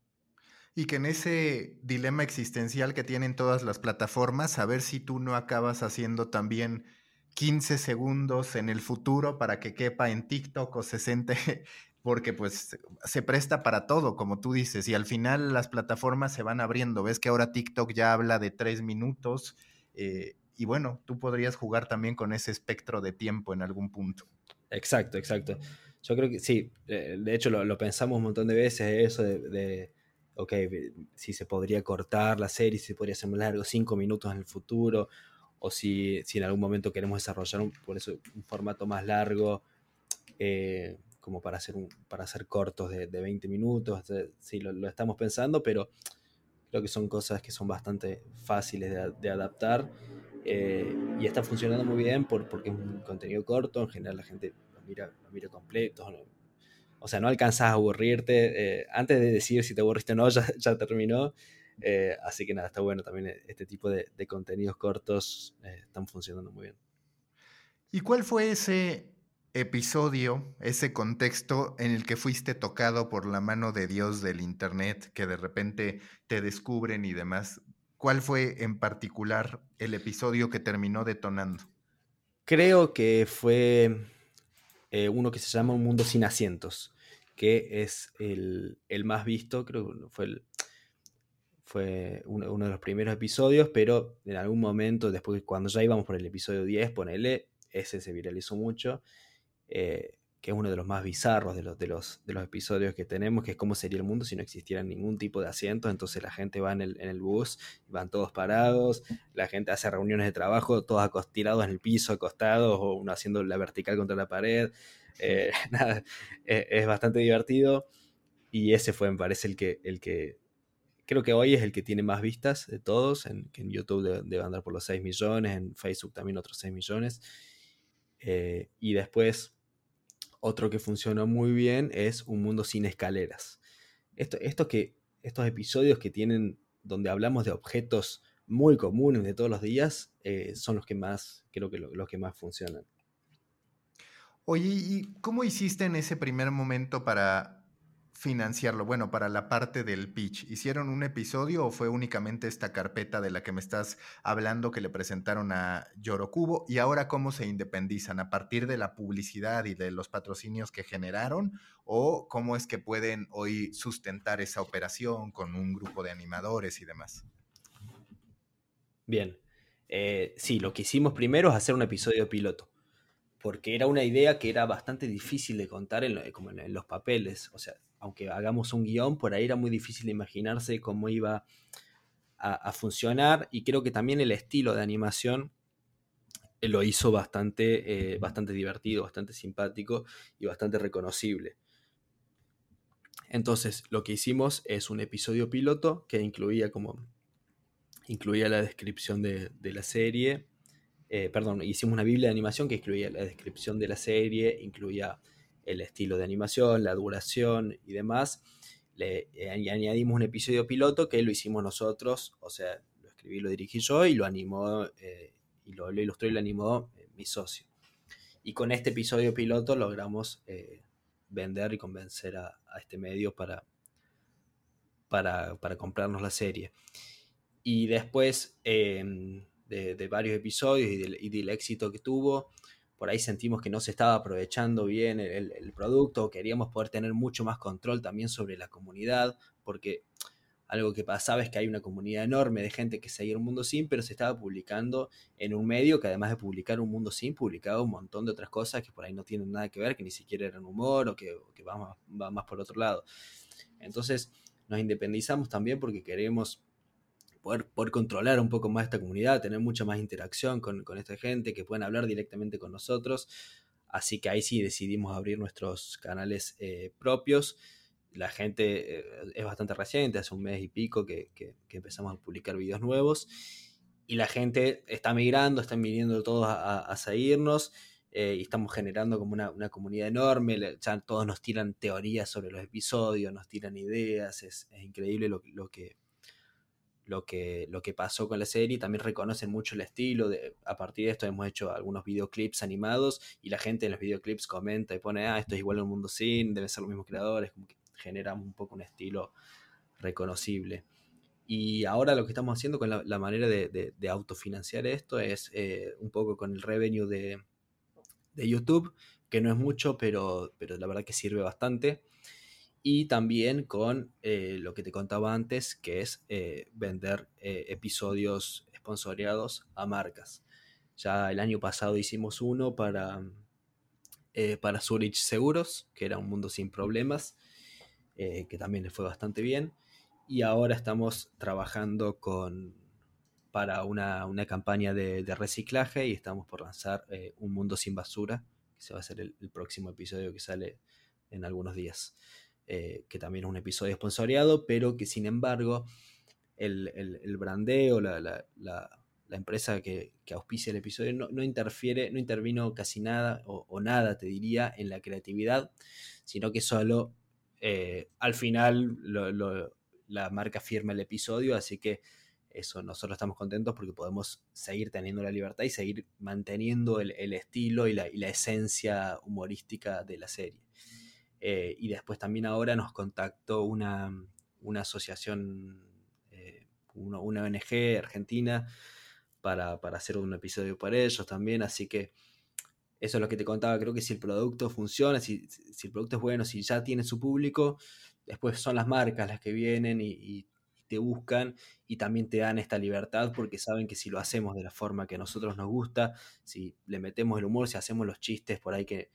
y que en ese dilema existencial que tienen todas las plataformas, a ver si tú no acabas haciendo también 15 segundos en el futuro para que quepa en TikTok o 60, porque pues se presta para todo, como tú dices, y al final las plataformas se van abriendo. Ves que ahora TikTok ya habla de tres minutos, eh, y bueno, tú podrías jugar también con ese espectro de tiempo en algún punto. Exacto, exacto. Yo creo que sí, eh, de hecho lo, pensamos un montón de veces, eso de, ok, si se podría cortar la serie, si podría hacer más largo, cinco minutos en el futuro, o si, si en algún momento queremos desarrollar un, por eso un formato más largo, eh, como para hacer, un, para hacer cortos de, 20 minutos, sí, lo, estamos pensando, pero creo que son cosas que son bastante fáciles de, adaptar eh, y está funcionando muy bien por, porque es un contenido corto, en general la gente lo mira, lo mira completo, o sea, no alcanzas a aburrirte, eh, antes de decir si te aburriste o no, ya, ya terminó, eh, así que nada, está bueno también eh, este tipo de, contenidos cortos eh, están funcionando muy bien. ¿Y cuál fue ese episodio, ese contexto en el que fuiste tocado por la mano de Dios del Internet, que de repente te descubren y demás? ¿Cuál fue en particular el episodio que terminó detonando? Creo que fue uno que se llama Un Mundo Sin Asientos, que es el, el más visto, creo que fue el, fue uno, de los primeros episodios, pero en algún momento, después cuando ya íbamos por el episodio 10, ponele, ese se viralizó mucho, eh, que es uno de los más bizarros de los, de, los, de los episodios que tenemos, que es cómo sería el mundo si no existiera ningún tipo de asientos, entonces la gente va en el, en el bus, van todos parados, la gente hace reuniones de trabajo, todos tirados en el piso, acostados, o uno haciendo la vertical contra la pared, eh, nada, es, bastante divertido. Y ese fue, me parece, el que, el que creo que hoy es el que tiene más vistas de todos, en, en YouTube debe, andar por los 6 millones, en Facebook también otros 6 millones. Eh, y después, otro que funciona muy bien es Un Mundo Sin Escaleras. Esto, que, estos episodios que tienen, donde hablamos de objetos muy comunes de todos los días, eh, son los que más, creo que los que más funcionan. Oye, ¿y cómo hiciste en ese primer momento para financiarlo? Bueno, para la parte del pitch, ¿hicieron un episodio o fue únicamente esta carpeta de la que me estás hablando que le presentaron a Yorokubo? ¿Y ahora cómo se independizan? ¿A partir de la publicidad y de los patrocinios que generaron? ¿O cómo es que pueden hoy sustentar esa operación con un grupo de animadores y demás? Bien. Eh, sí, lo que hicimos primero es hacer un episodio piloto porque era una idea que era bastante difícil de contar en, los papeles. O sea, aunque hagamos un guion, por ahí era muy difícil imaginarse cómo iba a, funcionar. Y creo que también el estilo de animación eh, lo hizo bastante, eh, bastante divertido, bastante simpático y bastante reconocible. Entonces, lo que hicimos es un episodio piloto que incluía como incluía la descripción de la serie, eh, perdón, hicimos una biblia de animación que incluía la descripción de la serie, incluía el estilo de animación, la duración y demás. Le eh, añadimos un episodio piloto que lo hicimos nosotros, o sea, lo escribí, lo dirigí yo y lo animó, eh, y lo, ilustró y lo animó mi socio. Y con este episodio piloto logramos vender y convencer a, este medio para, para, para, comprarnos la serie. Y después de, varios episodios y del, éxito que tuvo. Por ahí sentimos que no se estaba aprovechando bien el, producto, queríamos poder tener mucho más control también sobre la comunidad, porque algo que pasaba es que hay una comunidad enorme de gente que seguía un mundo sin, pero se estaba publicando en un medio que además de publicar un mundo sin, publicaba un montón de otras cosas que por ahí no tienen nada que ver, que ni siquiera eran humor o que, que va, más, va más por otro lado. Entonces nos independizamos también porque queremos poder, controlar un poco más esta comunidad, tener mucha más interacción con, esta gente, que puedan hablar directamente con nosotros. Así que ahí sí decidimos abrir nuestros canales eh, propios. La gente eh, es bastante reciente, hace un mes y pico que, empezamos a publicar videos nuevos. Y la gente está migrando, están viniendo todos a, seguirnos. Eh, y estamos generando como una, comunidad enorme. Ya todos nos tiran teorías sobre los episodios, nos tiran ideas. Es, increíble lo, lo, que, lo que, lo que pasó con la serie, también reconocen mucho el estilo, de, a partir de esto hemos hecho algunos videoclips animados y la gente en los videoclips comenta y pone, ah, esto es igual al mundo sin, deben ser los mismos creadores, como que generamos un poco un estilo reconocible. Y ahora lo que estamos haciendo con la, manera de, autofinanciar esto es eh, un poco con el revenue de, YouTube, que no es mucho, pero, pero la verdad que sirve bastante. Y también con eh, lo que te contaba antes, que es eh, vender episodios sponsoreados a marcas. Ya el año pasado hicimos uno para, para Zurich Seguros, que era un mundo sin problemas, que también le fue bastante bien y ahora estamos trabajando con, para una, campaña de, reciclaje y estamos por lanzar eh, Un Mundo Sin Basura, que se va a ser el, próximo episodio que sale en algunos días, eh, que también es un episodio esponsoreado, pero que sin embargo el, brandeo, la, la, empresa que, auspicia el episodio no, interfiere, no intervino casi nada o, nada, te diría, en la creatividad, sino que solo eh, al final la marca firma el episodio, así que eso nosotros estamos contentos porque podemos seguir teniendo la libertad y seguir manteniendo el, estilo y la, esencia humorística de la serie. Eh, y después también ahora nos contactó una, asociación, eh, una, ONG argentina para, hacer un episodio para ellos también, así que eso es lo que te contaba, creo que si el producto funciona, si, si el producto es bueno, si ya tiene su público, después son las marcas las que vienen y, te buscan y también te dan esta libertad porque saben que si lo hacemos de la forma que a nosotros nos gusta, si le metemos el humor, si hacemos los chistes por ahí que,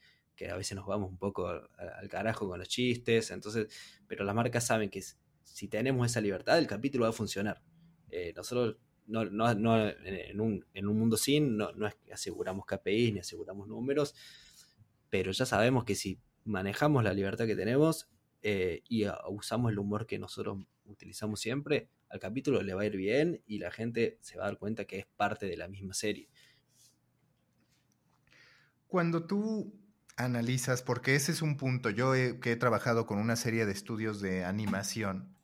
a veces nos vamos un poco al, carajo con los chistes, entonces, pero las marcas saben que si tenemos esa libertad, el capítulo va a funcionar. Eh, nosotros no, en, un, en, un, mundo sin, no, no que aseguramos KPIs ni aseguramos números, pero ya sabemos que si manejamos la libertad que tenemos, eh, y usamos el humor que nosotros utilizamos siempre, al capítulo le va a ir bien y la gente se va a dar cuenta que es parte de la misma serie. Cuando tú analizas, porque ese es un punto, yo que he trabajado con una serie de estudios de animación,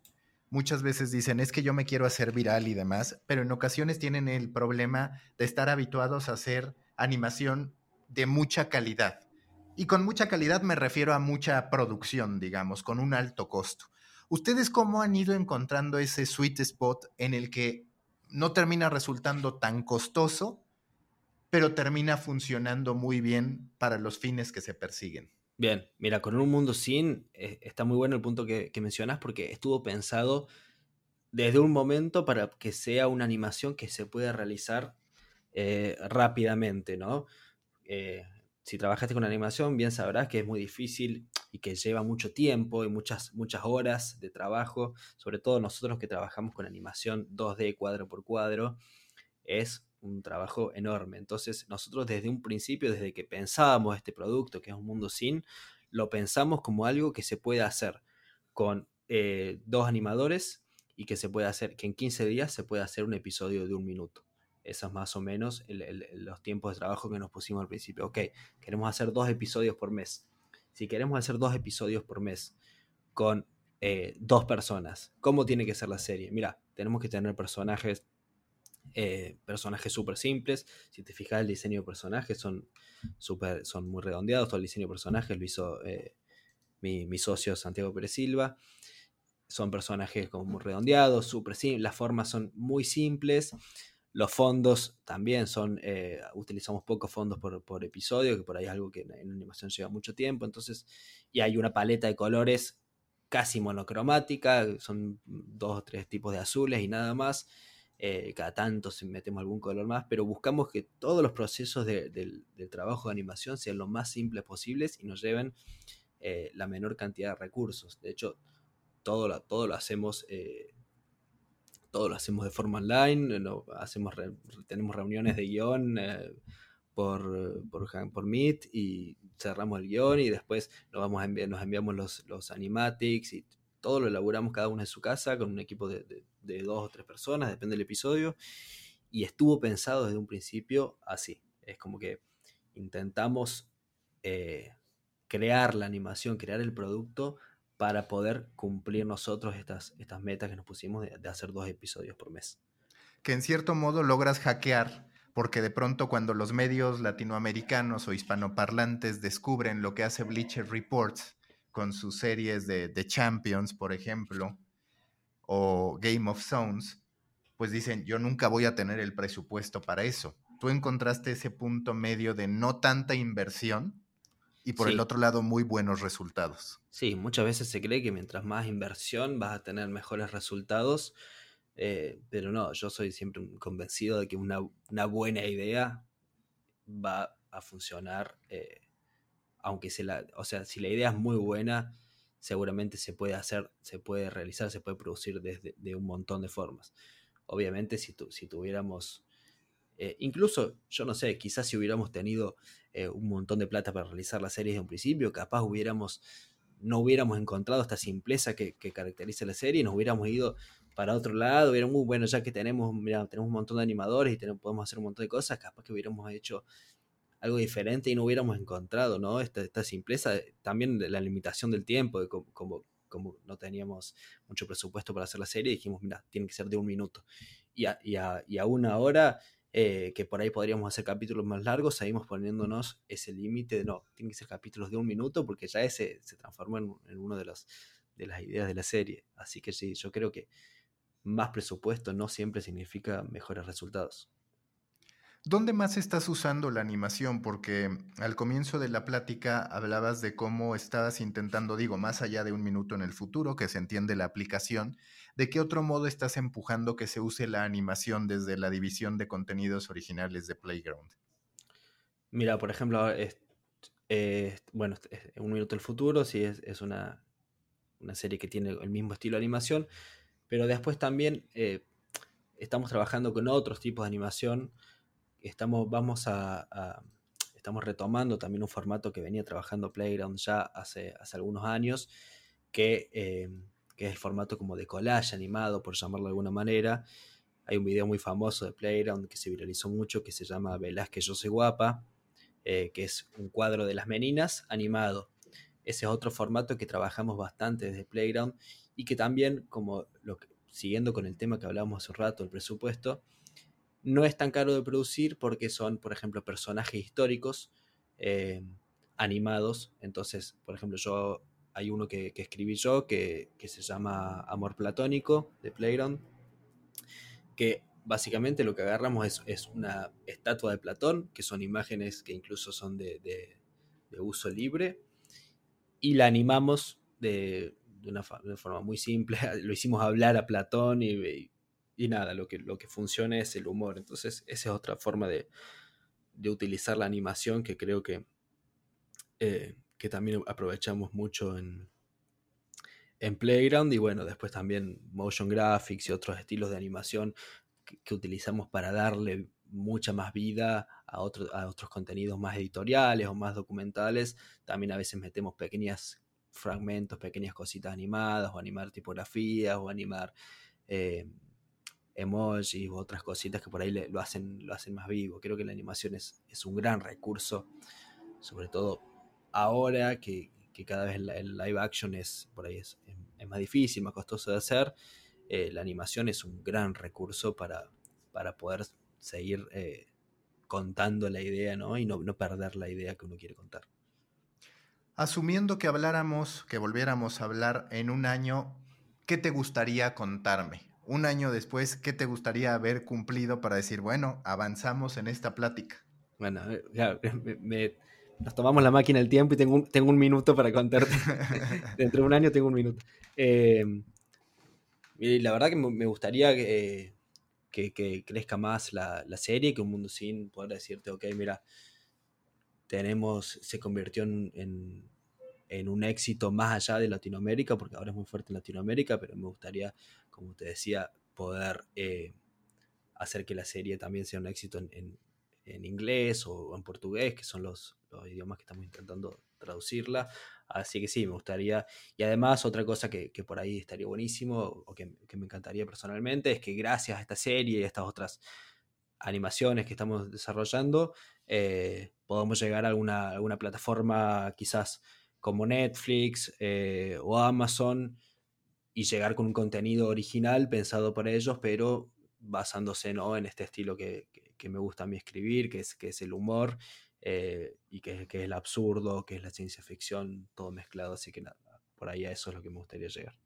muchas veces dicen, es que yo me quiero hacer viral y demás, pero en ocasiones tienen el problema de estar habituados a hacer animación de mucha calidad. Y con mucha calidad me refiero a mucha producción, digamos, con un alto costo. ¿Ustedes cómo han ido encontrando ese sweet spot en el que no termina resultando tan costoso, pero termina funcionando muy bien para los fines que se persiguen? Bien, mira, con un mundo sin, eh, está muy bueno el punto que, mencionas porque estuvo pensado desde un momento para que sea una animación que se pueda realizar eh, rápidamente, ¿no? Eh, si trabajaste con animación, bien sabrás que es muy difícil y que lleva mucho tiempo y muchas, muchas horas de trabajo, sobre todo nosotros que trabajamos con animación 2D cuadro por cuadro, es un trabajo enorme. Entonces nosotros desde un principio, desde que pensábamos este producto, que es un mundo sin, lo pensamos como algo que se puede hacer con eh, dos animadores y que se puede hacer, que en 15 días se puede hacer un episodio de un minuto. Esos más o menos los tiempos de trabajo que nos pusimos al principio. Ok, queremos hacer dos episodios por mes. Si queremos hacer dos episodios por mes con eh, dos personas, ¿cómo tiene que ser la serie? Mira, tenemos que tener personajes eh, personajes súper simples. Si te fijas, el diseño de personajes son, super, son muy redondeados. Todo el diseño de personajes lo hizo eh, mi, mi, socio Santiago Pérez Silva. Son personajes como muy redondeados, súper simples. Las formas son muy simples. Los fondos también son, eh, utilizamos pocos fondos por, episodio, que por ahí es algo que en, animación lleva mucho tiempo, entonces, y hay una paleta de colores casi monocromática, son dos o tres tipos de azules y nada más, eh, cada tanto si metemos algún color más, pero buscamos que todos los procesos del trabajo de animación sean lo más simples posibles y nos lleven eh, la menor cantidad de recursos. De hecho, todo lo, todo lo hacemos todo lo hacemos de forma online, hacemos tenemos reuniones de guion eh, por, por, Meet y cerramos el guion y después nos, vamos nos enviamos los, los animatics y todo lo elaboramos cada uno en su casa con un equipo de, dos o tres personas, depende del episodio. Y estuvo pensado desde un principio así. Es como que intentamos eh, crear la animación, crear el producto para poder cumplir nosotros estas, estas metas que nos pusimos de, hacer dos episodios por mes. Que en cierto modo logras hackear, porque de pronto cuando los medios latinoamericanos o hispanoparlantes descubren lo que hace Bleacher Reports con sus series de, Champions, por ejemplo, o Game of Thrones, pues dicen, yo nunca voy a tener el presupuesto para eso. Tú encontraste ese punto medio de no tanta inversión y por el otro lado muy buenos resultados. Sí, muchas veces se cree que mientras más inversión vas a tener mejores resultados, eh, pero no, yo soy siempre convencido de que una, buena idea va a funcionar, eh, aunque la, o sea, si la idea es muy buena, seguramente se puede hacer, se puede realizar, se puede producir desde de un montón de formas. Obviamente si, si tuviéramos, eh, incluso, yo no sé, quizás si hubiéramos tenido un montón de plata para realizar la serie desde un principio, capaz hubiéramos, no hubiéramos encontrado esta simpleza que, caracteriza la serie y nos hubiéramos ido para otro lado, era muy bueno, ya que tenemos, mira, tenemos un montón de animadores y podemos hacer un montón de cosas, capaz que hubiéramos hecho algo diferente y no hubiéramos encontrado, ¿no? Esta, esta simpleza, también la limitación del tiempo, de como, como, no teníamos mucho presupuesto para hacer la serie, dijimos, mira, tiene que ser de un minuto. Y a, y a, y a una hora, eh, que por ahí podríamos hacer capítulos más largos, seguimos poniéndonos ese límite de no, tienen que ser capítulos de un minuto, porque ya ese se transformó en, en uno de, los, de las ideas de la serie. Así que sí, yo creo que más presupuesto no siempre significa mejores resultados. ¿Dónde más estás usando la animación? Porque al comienzo de la plática hablabas de cómo estabas intentando, digo, más allá de un minuto en el futuro, que se entiende la aplicación, ¿de qué otro modo estás empujando que se use la animación desde la división de contenidos originales de Playground? Mira, por ejemplo, bueno, Un Minuto en el Futuro, sí es, una, una, serie que tiene el mismo estilo de animación, pero después también eh, estamos trabajando con otros tipos de animación. Estamos, vamos a, estamos retomando también un formato que venía trabajando Playground ya hace, hace algunos años, que, eh, que, es el formato como de collage animado, por llamarlo de alguna manera. Hay un video muy famoso de Playground que se viralizó mucho, que se llama Velázquez Yo Soy Guapa, eh, que es un cuadro de las meninas animado. Ese es otro formato que trabajamos bastante desde Playground y que también, como siguiendo con el tema que hablábamos hace un rato, el presupuesto, no es tan caro de producir porque son, por ejemplo, personajes históricos eh, animados. Entonces, por ejemplo, yo hay uno que, escribí yo que, se llama Amor Platónico de Playground, que básicamente lo que agarramos es, una estatua de Platón, que son imágenes que incluso son de, uso libre, y la animamos de, una, forma muy simple. Lo hicimos hablar a Platón y, nada, lo que, lo que funciona es el humor. Entonces, esa es otra forma de, de utilizar la animación que creo que, eh, que también aprovechamos mucho en, en Playground y bueno, después también motion graphics y otros estilos de animación que, utilizamos para darle mucha más vida a, otros a otros contenidos más editoriales o más documentales. También a veces metemos pequeñas fragmentos, pequeñas cositas animadas, o animar tipografías, o animar eh, emojis u otras cositas que por ahí lo, hacen, lo hacen más vivo. Creo que la animación es, un gran recurso, sobre todo ahora que, cada vez el, live action es por ahí es, más difícil, más costoso de hacer. Eh, la animación es un gran recurso para, para poder seguir eh, contando la idea ¿no? y no, no perder la idea que uno quiere contar. Asumiendo que habláramos, que volviéramos a hablar en un año, ¿qué te gustaría contarme? Un año después, ¿qué te gustaría haber cumplido para decir, bueno, avanzamos en esta plática? Bueno, ya, nos tomamos la máquina el tiempo y tengo un, tengo un minuto para contarte. Dentro de un año tengo un minuto. Em, y la verdad que me gustaría que, que, crezca más la, la, serie, que un mundo sin poder decirte, ok, mira, tenemos, se convirtió en, un éxito más allá de Latinoamérica, porque ahora es muy fuerte en Latinoamérica, pero me gustaría, como te decía, poder eh, hacer que la serie también sea un éxito en, inglés o en portugués, que son los, idiomas que estamos intentando traducirla. Así que sí, me gustaría. Y además, otra cosa que, por ahí estaría buenísimo, o que, que, me encantaría personalmente, es que gracias a esta serie y a estas otras animaciones que estamos desarrollando, eh, podamos llegar a alguna, alguna, plataforma quizás como Netflix eh, o Amazon y llegar con un contenido original pensado para ellos, pero basándose ¿no? en este estilo que, me gusta a mí escribir, que es, que es el humor eh, y que, que, es el absurdo, que es la ciencia ficción, todo mezclado, así que nada, por ahí a eso es lo que me gustaría llegar.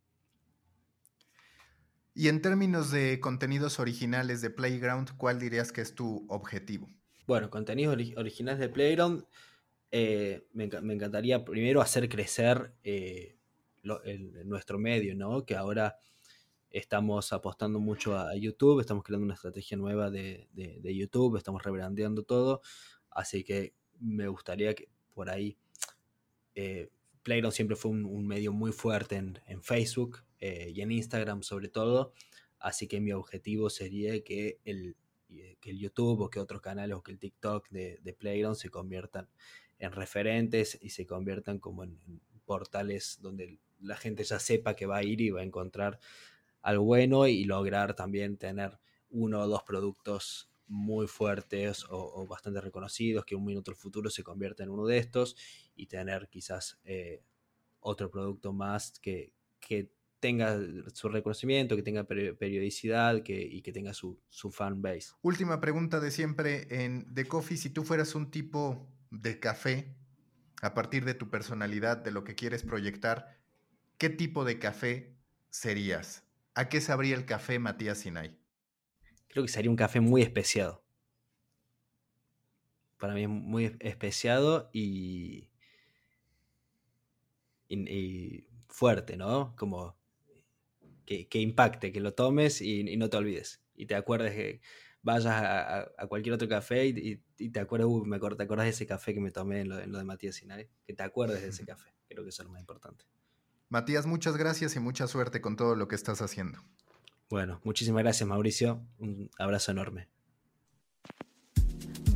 Y en términos de contenidos originales de Playground, ¿cuál dirías que es tu objetivo? Bueno, contenidos originales de Playground, eh, me, encantaría primero hacer crecer eh, nuestro medio, ¿no? Que ahora estamos apostando mucho a YouTube, estamos creando una estrategia nueva de, YouTube, estamos rebrandeando todo, así que me gustaría que por ahí eh, Playground siempre fue un, medio muy fuerte en, Facebook eh, y en Instagram sobre todo. Así que mi objetivo sería que el, que el YouTube o que otros canales o que el TikTok de, Playground se conviertan en referentes y se conviertan como en, portales donde la gente ya sepa que va a ir y va a encontrar algo bueno y lograr también tener uno o dos productos muy fuertes o, bastante reconocidos, que un minuto futuro se convierta en uno de estos y tener quizás eh, otro producto más que, que, tenga su reconocimiento, que tenga periodicidad que, y que tenga su, su fan base. Última pregunta de siempre en The Coffee, si tú fueras un tipo de café, a partir de tu personalidad, de lo que quieres proyectar, ¿qué tipo de café serías? ¿A qué sabría el café Matías Sinay? creo que sería un café muy especiado. Para mí es muy especiado y, y, fuerte, ¿no? Como que, impacte, que lo tomes y, no te olvides. Y te acuerdes que vayas a, cualquier otro café y, te acuerdas, uh, me te acuerdas de ese café que me tomé en lo, de Matías Sinay. Que te acuerdes de ese café. Creo que eso es lo más importante. Matías, muchas gracias y mucha suerte con todo lo que estás haciendo. Bueno, muchísimas gracias Mauricio. Un abrazo enorme.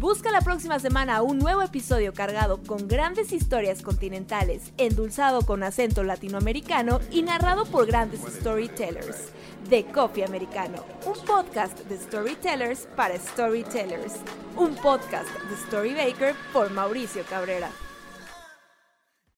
Busca la próxima semana un nuevo episodio cargado con grandes historias continentales, endulzado con acento latinoamericano y narrado por grandes storytellers. The Coffee Americano, un podcast de storytellers para storytellers. Un podcast de Storybaker por Mauricio Cabrera.